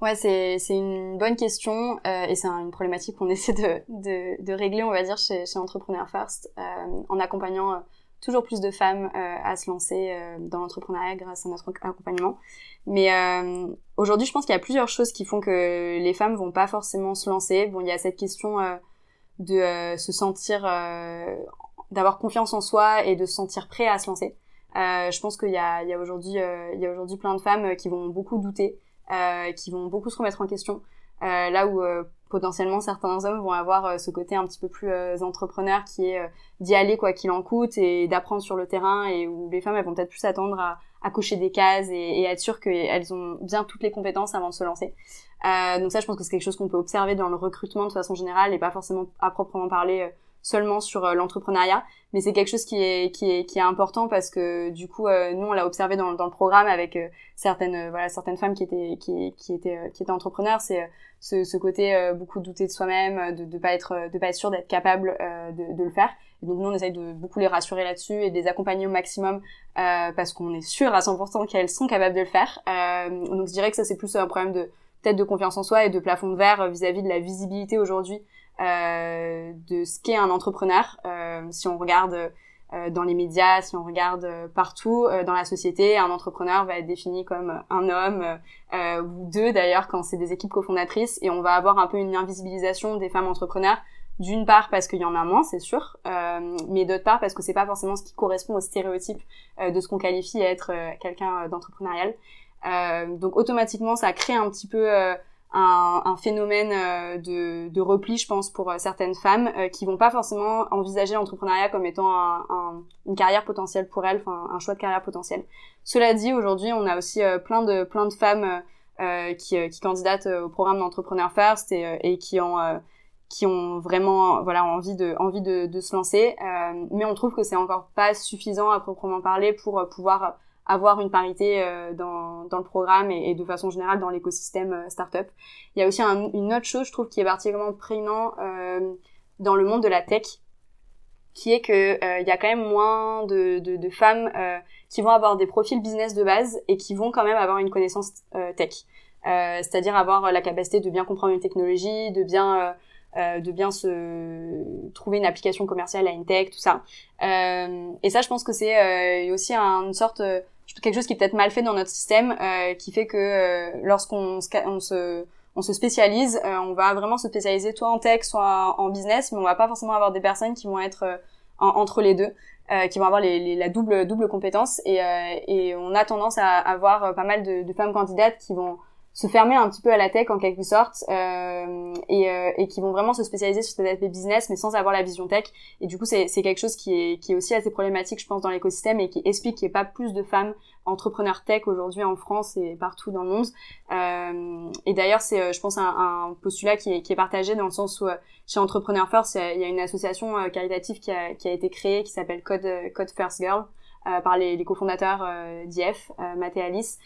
Ouais, c'est, une bonne question euh, et c'est une problématique qu'on essaie de, de, régler, on va dire, chez, chez Entrepreneur First, euh, en accompagnant euh, toujours plus de femmes à se lancer dans l'entrepreneuriat grâce à notre accompagnement. Mais euh, aujourd'hui, je pense qu'il y a plusieurs choses qui font que les femmes vont pas forcément se lancer. Bon, il y a cette question euh, de euh, se sentir, d'avoir confiance en soi et de se sentir prêt à se lancer. je pense qu'il y a, il y a aujourd'hui, il y a aujourd'hui plein de femmes qui vont beaucoup douter, qui vont beaucoup se remettre en question. là où potentiellement certains hommes vont avoir ce côté un petit peu plus entrepreneur qui est d'y aller quoi qu'il en coûte et d'apprendre sur le terrain et où les femmes elles vont peut-être plus s'attendre à, à cocher des cases et, et être sûr qu'elles ont bien toutes les compétences avant de se lancer. Euh, donc ça, je pense que c'est quelque chose qu'on peut observer dans le recrutement de façon générale et pas forcément à proprement parler euh, seulement sur euh, l'entrepreneuriat, mais c'est quelque chose qui est, qui est, qui est important parce que du coup, euh, nous, on l'a observé dans, dans le programme avec certaines, voilà, certaines femmes qui étaient, qui, qui étaient, qui étaient entrepreneurs. C'est ce, ce, côté beaucoup douter de soi-même, de, de pas être, de pas être sûr d'être capable de, de le faire donc nous, on essaye de beaucoup les rassurer là-dessus et de les accompagner au maximum euh, parce qu'on est sûr à 100% qu'elles sont capables de le faire. Euh, donc je dirais que ça c'est plus un problème de peut-être de confiance en soi et de plafond de verre vis-à-vis de la visibilité aujourd'hui euh, de ce qu'est un entrepreneur. Euh, si on regarde euh, dans les médias, si on regarde euh, partout dans la société, un entrepreneur va être défini comme un homme ou deux d'ailleurs quand c'est des équipes cofondatrices et on va avoir un peu une invisibilisation des femmes entrepreneurs d'une part parce qu'il y en a moins, c'est sûr, euh, mais d'autre part parce que c'est pas forcément ce qui correspond au stéréotype euh, de ce qu'on qualifie à être euh, quelqu'un d'entrepreneurial. Donc automatiquement, ça crée un petit peu un, un, phénomène de, de, repli, je pense, pour certaines femmes qui vont pas forcément envisager l'entrepreneuriat comme étant un, une carrière potentielle pour elles, enfin un choix de carrière potentielle. Cela dit, aujourd'hui, on a aussi plein de plein de femmes qui, qui candidatent au programme d'entrepreneur first et, et qui ont qui ont vraiment voilà envie de envie de, de se lancer euh, mais on trouve que c'est encore pas suffisant à proprement parler pour euh, pouvoir avoir une parité euh, dans, dans le programme et, de façon générale dans l'écosystème euh, startup. Il y a aussi une autre chose, je trouve, qui est particulièrement prégnant euh, dans le monde de la tech, qui est que il y a quand même moins de, de, de femmes qui vont avoir des profils business de base et qui vont quand même avoir une connaissance tech. C'est-à-dire avoir la capacité de bien comprendre une technologie, de bien euh, de bien se trouver une application commerciale à une tech, tout ça. Euh, et ça, je pense que c'est euh, aussi une sorte quelque chose qui est peut-être mal fait dans notre système, qui fait que lorsqu'on on se on se spécialise, on va vraiment se spécialiser soit en tech, soit en business, mais on va pas forcément avoir des personnes qui vont être entre les deux. qui vont avoir les, la double double compétence et, et on a tendance à avoir pas mal de, de femmes candidates qui vont se fermer un petit peu à la tech en quelque sorte euh, et, euh, et, qui vont vraiment se spécialiser sur cet aspect business mais sans avoir la vision tech. Et du coup c'est quelque chose qui est, qui est aussi assez problématique je pense dans l'écosystème et qui explique qu'il n'y ait pas plus de femmes entrepreneurs tech aujourd'hui en France et partout dans le monde. Euh, et d'ailleurs c'est euh, je pense un, un postulat qui est, qui est, partagé dans le sens où euh, chez Entrepreneur First il y a une association caritative qui a, qui a été créée qui s'appelle Code, Code First Girl euh, par les, les cofondateurs euh, d'IF, euh, Matt et Alice,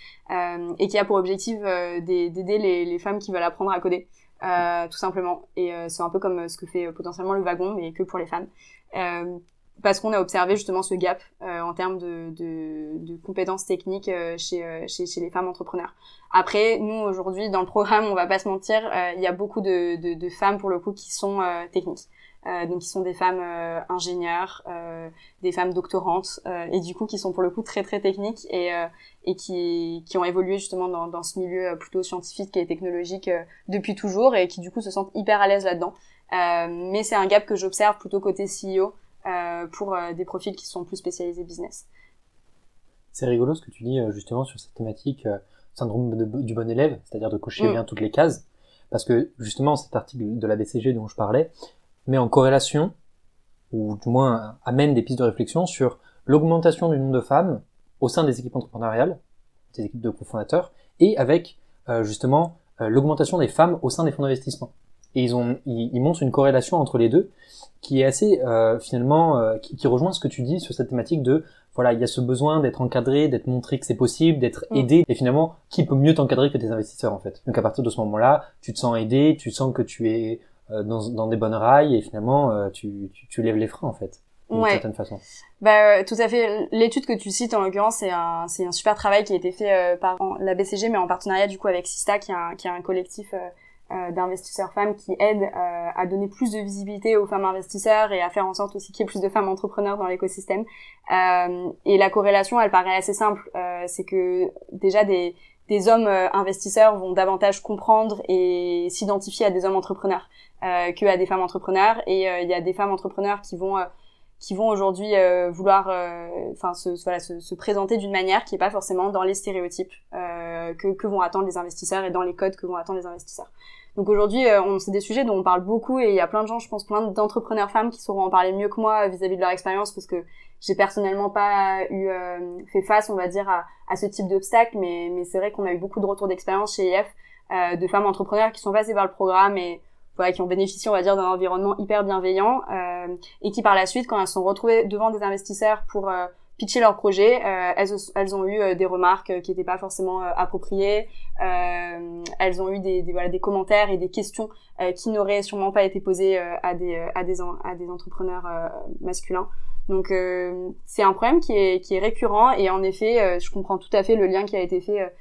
et qui a pour objectif d'aider les, les, femmes qui veulent apprendre à coder. tout simplement. Et c'est un peu comme ce que fait potentiellement le wagon, mais que pour les femmes parce qu'on a observé justement ce gap euh, en termes de, de, de compétences techniques euh, chez, chez, chez, les femmes entrepreneurs. Après, nous aujourd'hui dans le programme, on va pas se mentir, il y a beaucoup de, de, femmes pour le coup qui sont techniques. Euh, donc qui sont des femmes euh, ingénieures, euh, des femmes doctorantes, et du coup qui sont pour le coup très très techniques et, et qui, qui ont évolué justement dans, dans ce milieu plutôt scientifique et technologique depuis toujours et qui du coup se sentent hyper à l'aise là-dedans. mais c'est un gap que j'observe plutôt côté CEO pour des profils qui sont plus spécialisés business. C'est rigolo ce que tu dis justement sur cette thématique syndrome du bon élève, c'est-à-dire de cocher mm. bien toutes les cases. Parce que justement, cet article de la BCG dont je parlais, met en corrélation, ou du moins amène des pistes de réflexion sur l'augmentation du nombre de femmes au sein des équipes entrepreneuriales, des équipes de cofondateurs, et avec euh, justement euh, l'augmentation des femmes au sein des fonds d'investissement. Et ils, ont, ils, montrent une corrélation entre les deux qui est assez euh, finalement qui, qui, rejoint ce que tu dis sur cette thématique de voilà il y a ce besoin d'être encadré, d'être montré que c'est possible, d'être mm. aidé et finalement qui peut mieux t'encadrer que tes investisseurs en fait? Donc à partir de ce moment-là, tu te sens aidé, tu sens que tu es euh, dans, dans, des bonnes rails et finalement euh, tu, tu, tu, lèves les freins en fait d'une certaine façon. Bah euh, tout à fait. L'étude que tu cites en l'occurrence c'est un c'est un super travail qui a été fait par la BCG mais en partenariat du coup avec Sista qui est un qui est un collectif d'investisseurs femmes qui aide à donner plus de visibilité aux femmes investisseurs et à faire en sorte aussi qu'il y ait plus de femmes entrepreneurs dans l'écosystème. et la corrélation, elle paraît assez simple. c'est que déjà des des hommes investisseurs vont davantage comprendre et s'identifier à des hommes entrepreneurs euh, que à des femmes entrepreneurs. Et euh, il y a des femmes entrepreneurs qui vont euh, qui vont aujourd'hui euh, vouloir enfin se, voilà, se, se, présenter d'une manière qui est pas forcément dans les stéréotypes que, que vont attendre les investisseurs et dans les codes que vont attendre les investisseurs. Donc aujourd'hui, on c'est des sujets dont on parle beaucoup et il y a plein de gens, je pense, plein d'entrepreneurs femmes qui sauront en parler mieux que moi vis-à-vis de leur expérience parce que j'ai personnellement pas eu fait face, on va dire, à, à ce type d'obstacle, mais, mais c'est vrai qu'on a eu beaucoup de retours d'expérience chez IF de femmes entrepreneurs qui sont passées par le programme et voilà, qui ont bénéficié, on va dire, d'un environnement hyper bienveillant euh, et qui par la suite, quand elles sont retrouvées devant des investisseurs pour euh, pitcher leur projet, euh, elles, elles, ont eu des remarques qui n'étaient pas forcément appropriées. elles ont eu des, des, voilà, des commentaires et des questions qui n'auraient sûrement pas été posées à des à des à des entrepreneurs masculins. Donc c'est un problème qui est qui est récurrent et en effet, je comprends tout à fait le lien qui a été fait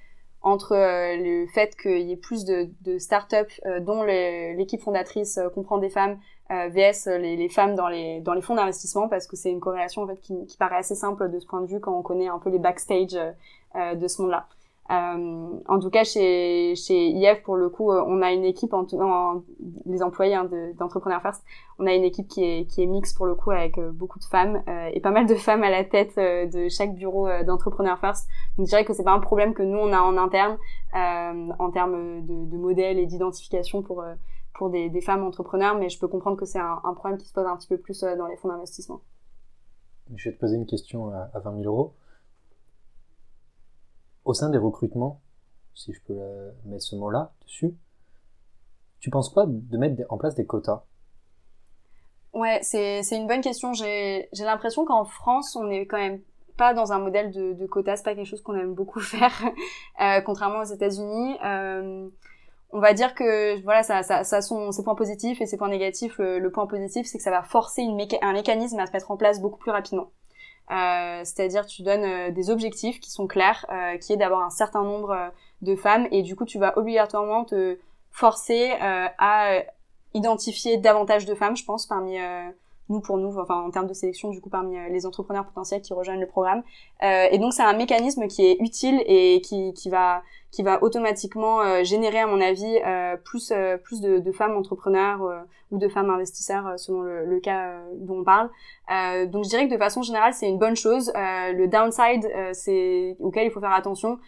entre euh, le fait qu'il y ait plus de, de start-up euh, dont l'équipe fondatrice euh, comprend des femmes vs les, les, femmes dans les dans les fonds d'investissement parce que c'est une corrélation en fait qui, qui, paraît assez simple de ce point de vue quand on connaît un peu les backstage de ce monde-là. Euh, en tout cas, chez, chez IF, pour le coup, euh, on a une équipe, en, en les employés hein, d'entrepreneurs First, on a une équipe qui est, qui est mixte pour le coup avec euh, beaucoup de femmes et pas mal de femmes à la tête de chaque bureau d'entrepreneurs First. Donc je dirais que c'est pas un problème que nous on a en interne en termes de, de modèles et d'identification pour pour des, des, femmes entrepreneurs, mais je peux comprendre que c'est un, un, problème qui se pose un petit peu plus dans les fonds d'investissement. Je vais te poser une question à 20 000 euros au sein des recrutements, si je peux mettre ce mot-là dessus, tu penses quoi de mettre en place des quotas? Ouais, c'est une bonne question. J'ai l'impression qu'en France, on est quand même pas dans un modèle de, de quotas, c'est pas quelque chose qu'on aime beaucoup faire, euh, contrairement aux États-Unis. Euh, on va dire que voilà, ça, ça, ses points positifs et ses points négatifs. Le, point positif, c'est que ça va forcer un mécanisme à se mettre en place beaucoup plus rapidement. Euh, c'est-à-dire tu donnes euh, des objectifs qui sont clairs, euh, qui est d'avoir un certain nombre de femmes et du coup tu vas obligatoirement te forcer à identifier davantage de femmes, je pense, parmi nous pour nous, enfin en termes de sélection du coup parmi les entrepreneurs potentiels qui rejoignent le programme. et donc c'est un mécanisme qui est utile et qui, qui va qui va automatiquement générer à mon avis plus plus de, de, femmes entrepreneurs ou de femmes investisseurs selon le, le cas dont on parle. donc je dirais que de façon générale c'est une bonne chose. le downside c'est auquel il faut faire attention,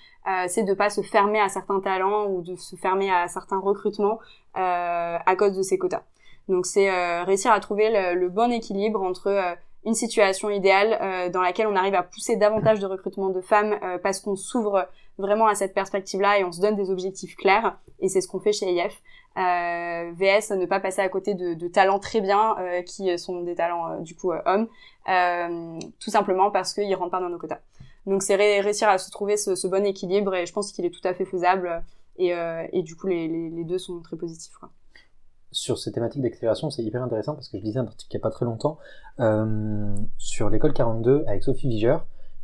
c'est de pas se fermer à certains talents ou de se fermer à certains recrutements à cause de ces quotas. Donc c'est euh, réussir à trouver le, bon équilibre entre euh, une situation idéale euh, dans laquelle on arrive à pousser davantage de recrutement de femmes parce qu'on s'ouvre vraiment à cette perspective-là et on se donne des objectifs clairs et c'est ce qu'on fait chez IF. VS ne pas passer à côté de, de talents très bien qui sont des talents du coup hommes tout simplement parce qu'ils rentrent pas dans nos quotas. Donc c'est réussir à se trouver ce, ce, bon équilibre et je pense qu'il est tout à fait faisable et, et du coup les, les, les, deux sont très positifs. Quoi sur ces thématiques d'accélération, c'est hyper intéressant parce que je lisais un article il n'y a pas très longtemps euh, sur l'école 42 avec Sophie Viger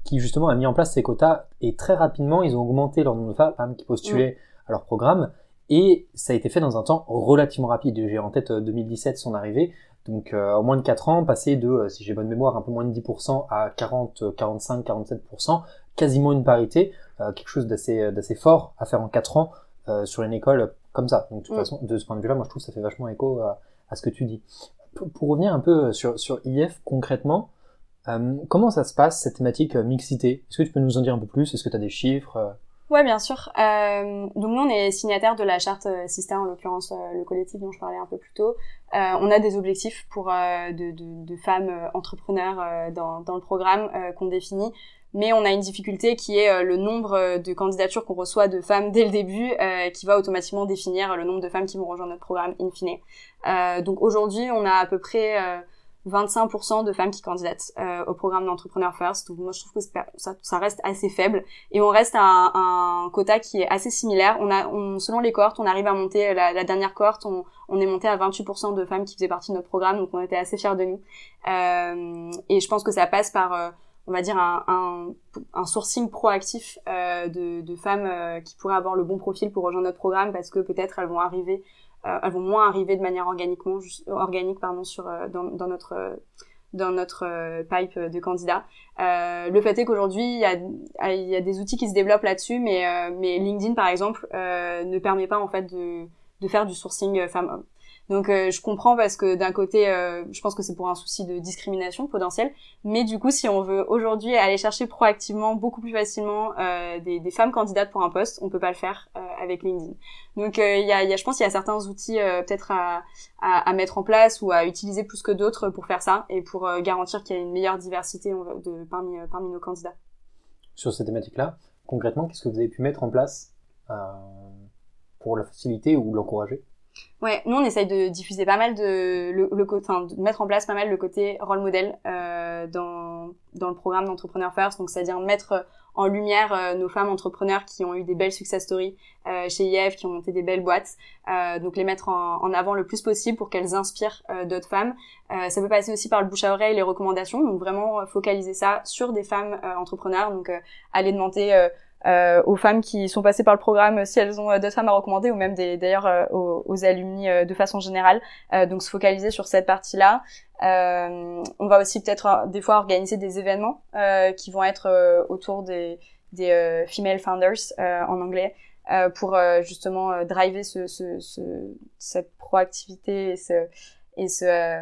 qui justement a mis en place ces quotas et très rapidement ils ont augmenté leur nombre de femmes qui postulaient à leur programme et ça a été fait dans un temps relativement rapide. J'ai en tête 2017 euh, son arrivée, donc euh, en moins de 4 ans, passer de, si j'ai bonne mémoire, un peu moins de 10% à 40, 45, 47%, quasiment une parité, quelque chose d'assez d'assez fort à faire en 4 ans sur une école comme ça. Donc de toute mm. façon, de ce point de vue-là, moi je trouve que ça fait vachement écho à, à ce que tu dis. Pour, revenir un peu sur, sur IF concrètement, euh, comment ça se passe cette thématique euh, mixité? Est-ce que tu peux nous en dire un peu plus? Est-ce que tu as des chiffres euh? Ouais, bien sûr. Euh, donc nous, on est signataire de la charte Sister, en l'occurrence le collectif dont je parlais un peu plus tôt. on a des objectifs pour de, de, de, femmes entrepreneurs dans, dans, le programme qu'on définit mais on a une difficulté qui est euh, le nombre euh, de candidatures qu'on reçoit de femmes dès le début, euh, qui va automatiquement définir le nombre de femmes qui vont rejoindre notre programme in fine. donc aujourd'hui, on a à peu près 25% de femmes qui candidatent au programme d'Entrepreneur First. Donc moi, je trouve que ça, ça, reste assez faible. Et on reste à un, un, quota qui est assez similaire. On a, on, selon les cohortes, on arrive à monter, la, la dernière cohorte, on, on, est monté à 28% de femmes qui faisaient partie de notre programme. Donc on était assez fiers de nous. et je pense que ça passe par on va dire un, sourcing proactif euh, de, femmes euh, qui pourraient avoir le bon profil pour rejoindre notre programme parce que peut-être elles vont arriver euh, elles vont moins arriver de manière organiquement organique pardon sur dans, notre dans notre pipe de candidats. le fait est qu'aujourd'hui il y a, y a des outils qui se développent là-dessus mais mais LinkedIn par exemple ne permet pas en fait de de faire du sourcing femmes donc euh, je comprends parce que d'un côté, euh, je pense que c'est pour un souci de discrimination potentielle, mais du coup, si on veut aujourd'hui aller chercher proactivement, beaucoup plus facilement euh, des, femmes candidates pour un poste, on peut pas le faire avec LinkedIn. Donc il y a, je pense, qu'il y a certains outils peut-être à, mettre en place ou à utiliser plus que d'autres pour faire ça et pour garantir qu'il y a une meilleure diversité parmi, parmi nos candidats. Sur cette thématique-là, concrètement, qu'est-ce que vous avez pu mettre en place pour la faciliter ou l'encourager? Ouais, nous on essaye de diffuser pas mal de le, le enfin de mettre en place pas mal le côté rôle modèle euh, dans dans le programme d'entrepreneur first, donc c'est-à-dire mettre en lumière euh, nos femmes entrepreneurs qui ont eu des belles success stories euh, chez IF, qui ont monté des belles boîtes, euh, donc les mettre en, en, avant le plus possible pour qu'elles inspirent euh, d'autres femmes. ça peut passer aussi par le bouche à oreille, les recommandations, donc vraiment focaliser ça sur des femmes entrepreneurs, donc aller demander euh, aux femmes qui sont passées par le programme si elles ont euh, d'autres femmes à recommander ou même d'ailleurs euh, aux, aux, alumni de façon générale. donc se focaliser sur cette partie-là. on va aussi peut-être des fois organiser des événements qui vont être autour des, des female founders en anglais pour justement driver ce, ce, ce, cette proactivité et ce, et ce,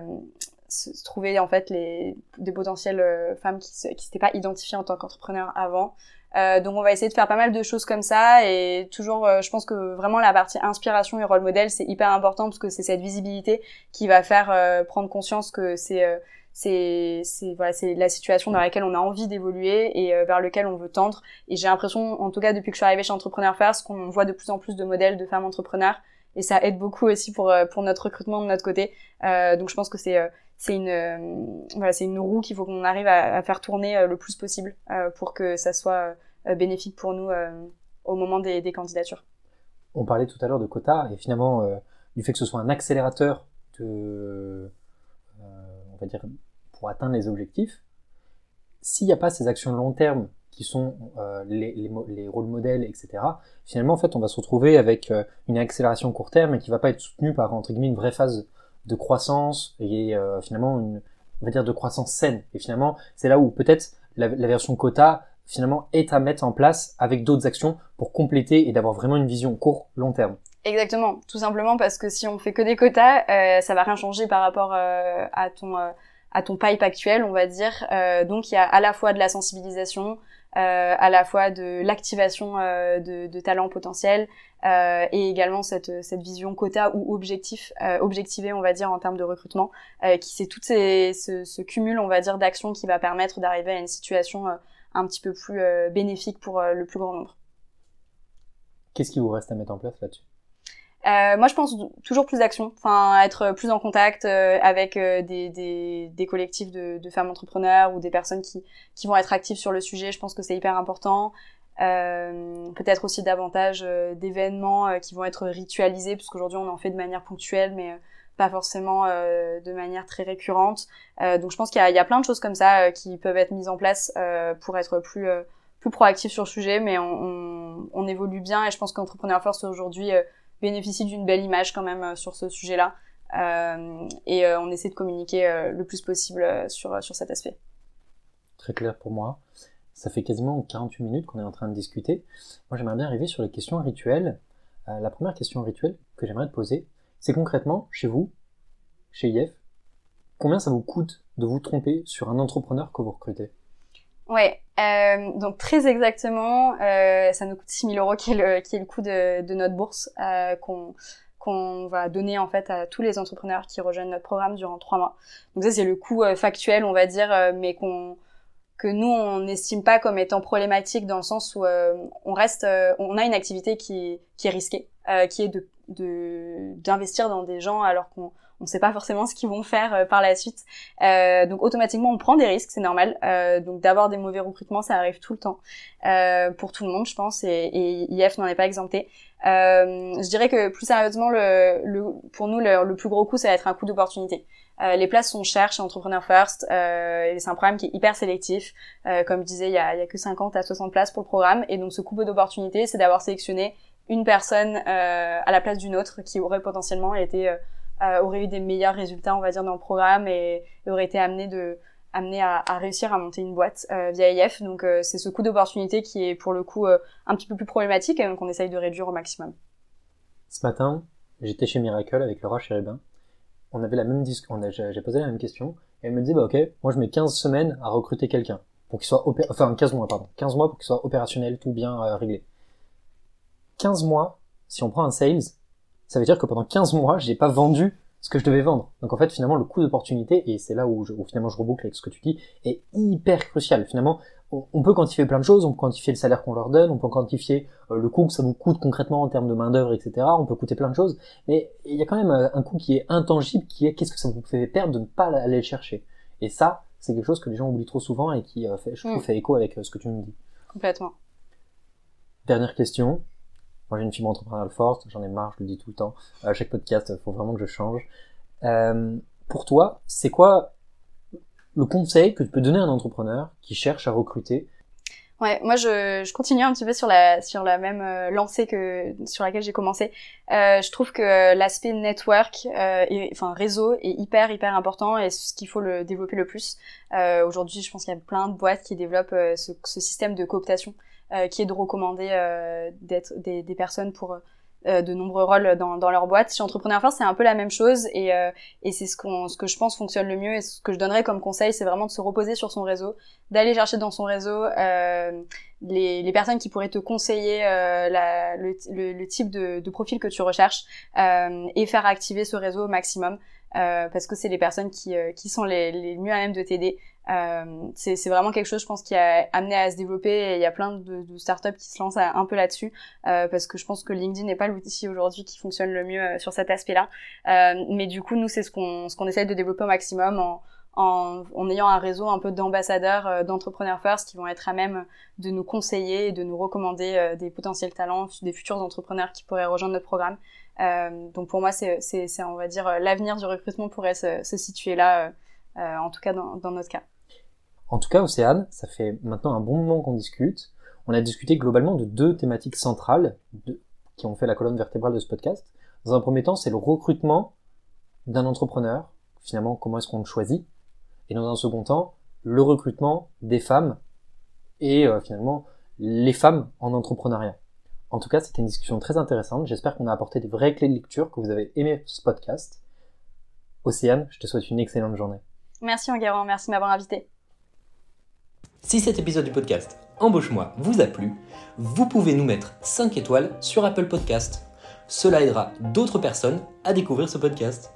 se trouver en fait les des potentielles femmes qui qui s'étaient pas identifiées en tant qu'entrepreneurs avant euh, donc on va essayer de faire pas mal de choses comme ça et toujours euh, je pense que vraiment la partie inspiration et rôle modèle c'est hyper important parce que c'est cette visibilité qui va faire euh, prendre conscience que c'est euh, c'est voilà c'est la situation dans laquelle on a envie d'évoluer et vers lequel on veut tendre. Et j'ai l'impression en tout cas depuis que je suis arrivée chez Entrepreneur First qu'on voit de plus en plus de modèles de femmes entrepreneurs et ça aide beaucoup aussi pour pour notre recrutement de notre côté. Donc je pense que c'est c'est une euh, voilà c'est une roue qu'il faut qu'on arrive à, faire tourner euh, le plus possible euh, pour que ça soit bénéfique pour nous au moment des, des, candidatures. On parlait tout à l'heure de quotas et finalement du fait que ce soit un accélérateur de on va dire pour atteindre les objectifs. S'il n'y a pas ces actions long terme qui sont les, les, les, rôles modèles, etc. Finalement, en fait, on va se retrouver avec une accélération court terme et qui va pas être soutenue par entre guillemets une vraie phase de croissance et euh, finalement une, on va dire, de croissance saine. Et finalement, c'est là où peut-être la, version quota, finalement, est à mettre en place avec d'autres actions pour compléter et d'avoir vraiment une vision court, long terme. Exactement, tout simplement parce que si on fait que des quotas, euh, ça va rien changer par rapport euh, à ton euh, à ton pipe actuel, on va dire. Euh, donc il y a à la fois de la sensibilisation, euh, à la fois de l'activation euh, de, de, talents potentiels euh, et également cette, cette vision quota ou objectif, objectivé, on va dire, en termes de recrutement, qui c'est tout ces, ce, ce, cumul, on va dire, d'actions qui va permettre d'arriver à une situation un petit peu plus bénéfique pour le plus grand nombre. Qu'est-ce qui vous reste à mettre en place là-dessus? Euh, moi, je pense toujours plus d'action, enfin être plus en contact euh, avec euh, des, des, des, collectifs de, de, femmes entrepreneurs ou des personnes qui, qui vont être actives sur le sujet. Je pense que c'est hyper important. Euh, peut-être aussi davantage d'événements qui vont être ritualisés, puisqu'aujourd'hui on en fait de manière ponctuelle, mais pas forcément de manière très récurrente. donc je pense qu'il y, y, a plein de choses comme ça qui peuvent être mises en place pour être plus plus proactif sur le sujet, mais on, on, évolue bien et je pense qu'Entrepreneur First aujourd'hui bénéficie d'une belle image quand même euh, sur ce sujet-là. Euh, et euh, on essaie de communiquer le plus possible sur, sur cet aspect. Très clair pour moi. Ça fait quasiment 48 minutes qu'on est en train de discuter. Moi, j'aimerais bien arriver sur les questions rituelles. la première question rituelle que j'aimerais te poser, c'est concrètement, chez vous, chez IF, combien ça vous coûte de vous tromper sur un entrepreneur que vous recrutez? Ouais, euh, donc très exactement, euh, ça nous coûte 6000 euros qui est le, qui est le coût de, de notre bourse euh, qu'on qu'on va donner en fait à tous les entrepreneurs qui rejoignent notre programme durant trois mois. Donc ça c'est le coût euh, factuel on va dire, euh, mais qu'on que nous on n'estime pas comme étant problématique dans le sens où euh, on reste, on a une activité qui qui est risquée, qui est de d'investir dans des gens alors qu'on on ne sait pas forcément ce qu'ils vont faire euh, par la suite. Euh, donc automatiquement, on prend des risques, c'est normal. Euh, donc d'avoir des mauvais recrutements, ça arrive tout le temps pour tout le monde, je pense, et, et IF n'en est pas exempté. je dirais que plus sérieusement, le, le pour nous, le, plus gros coup, ça va être un coup d'opportunité. les places sont chères chez Entrepreneur First. Euh, c'est un programme qui est hyper sélectif. comme je disais, il y a, y a que 50 à 60 places pour le programme. Et donc ce coup d'opportunité, c'est d'avoir sélectionné une personne à la place d'une autre qui aurait potentiellement été euh, aurait eu des meilleurs résultats, on va dire, dans le programme et, aurait été amené de amené à, à, réussir à monter une boîte euh, via IF. Donc euh, c'est ce coût d'opportunité qui est pour le coup un petit peu plus problématique et essaye de réduire au maximum. Ce matin, j'étais chez Miracle avec Laura Chérubin. On avait la même discussion, j'ai posé la même question et elle me disait bah ok, moi je mets 15 semaines à recruter quelqu'un pour qu'il soit opé enfin 15 mois pardon, 15 mois pour qu'il soit opérationnel, tout bien réglé. 15 mois, si on prend un sales, ça veut dire que pendant 15 mois, j'ai pas vendu ce que je devais vendre. Donc en fait, finalement, le coût d'opportunité, et c'est là où, je, finalement je reboucle avec ce que tu dis, est hyper crucial. Finalement, on, peut quantifier plein de choses, on peut quantifier le salaire qu'on leur donne, on peut quantifier euh, le coût que ça vous coûte concrètement en termes de main d'œuvre, etc. On peut coûter plein de choses, mais il y a quand même euh, un coût qui est intangible, qui est qu'est-ce que ça vous fait perdre de ne pas aller le chercher? Et ça, c'est quelque chose que les gens oublient trop souvent et qui, euh, fait, je trouve, mm. fait écho avec ce que tu me dis. Complètement. Dernière question. Moi, j'ai une fibre entrepreneuriale forte, j'en ai marre, je le dis tout le temps. À chaque podcast, il faut vraiment que je change. Euh, pour toi, c'est quoi le conseil que tu peux donner à un entrepreneur qui cherche à recruter? Ouais, moi je, continue un petit peu sur la même euh, lancée que sur laquelle j'ai commencé. Euh, je trouve que l'aspect network, euh, et, enfin réseau, est hyper hyper important et ce qu'il faut développer le plus. Euh, Aujourd'hui, je pense qu'il y a plein de boîtes qui développent euh, ce, système de cooptation euh, qui est de recommander euh, d'être des, des, personnes pour euh, de nombreux rôles dans, dans leur boîte. Chez Entrepreneur First, c'est un peu la même chose et, et c'est ce, qu'on ce que je pense fonctionne le mieux et ce que je donnerais comme conseil, c'est vraiment de se reposer sur son réseau, d'aller chercher dans son réseau les, les, personnes qui pourraient te conseiller la, le, le, type de, de, profil que tu recherches et faire activer ce réseau au maximum. parce que c'est les personnes qui, qui sont les, les mieux à même de t'aider euh, c'est vraiment quelque chose, je pense, qui a amené à se développer et il y a plein de, de startups qui se lancent un peu là-dessus euh, parce que je pense que LinkedIn n'est pas l'outil aujourd'hui qui fonctionne le mieux euh, sur cet aspect-là. Euh, mais du coup, nous, c'est ce qu'on ce qu'on essaie de développer au maximum en, en, en, ayant un réseau un peu d'ambassadeurs, euh, d'entrepreneurs first qui vont être à même de nous conseiller et de nous recommander des potentiels talents, des futurs entrepreneurs qui pourraient rejoindre notre programme. Donc pour moi, c'est, on va dire, l'avenir du recrutement pourrait se, se situer là, en tout cas dans, dans notre cas. En tout cas, Océane, ça fait maintenant un bon moment qu'on discute. On a discuté globalement de deux thématiques centrales qui ont fait la colonne vertébrale de ce podcast. Dans un premier temps, c'est le recrutement d'un entrepreneur. Finalement, comment est-ce qu'on le choisit? Et dans un second temps, le recrutement des femmes et euh, finalement les femmes en entrepreneuriat. En tout cas, c'était une discussion très intéressante. J'espère qu'on a apporté des vraies clés de lecture, que vous avez aimé ce podcast. Océane, je te souhaite une excellente journée. Merci Enguerrand, merci de m'avoir invité. Si cet épisode du podcast Embauche-moi vous a plu, vous pouvez nous mettre 5 étoiles sur Apple Podcast. Cela aidera d'autres personnes à découvrir ce podcast.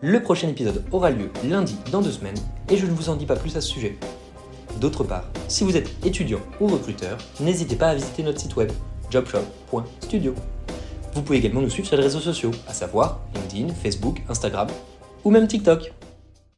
Le prochain épisode aura lieu lundi dans deux semaines et je ne vous en dis pas plus à ce sujet. D'autre part, si vous êtes étudiant ou recruteur, n'hésitez pas à visiter notre site web jobshop.studio. Vous pouvez également nous suivre sur les réseaux sociaux, à savoir LinkedIn, Facebook, Instagram ou même TikTok.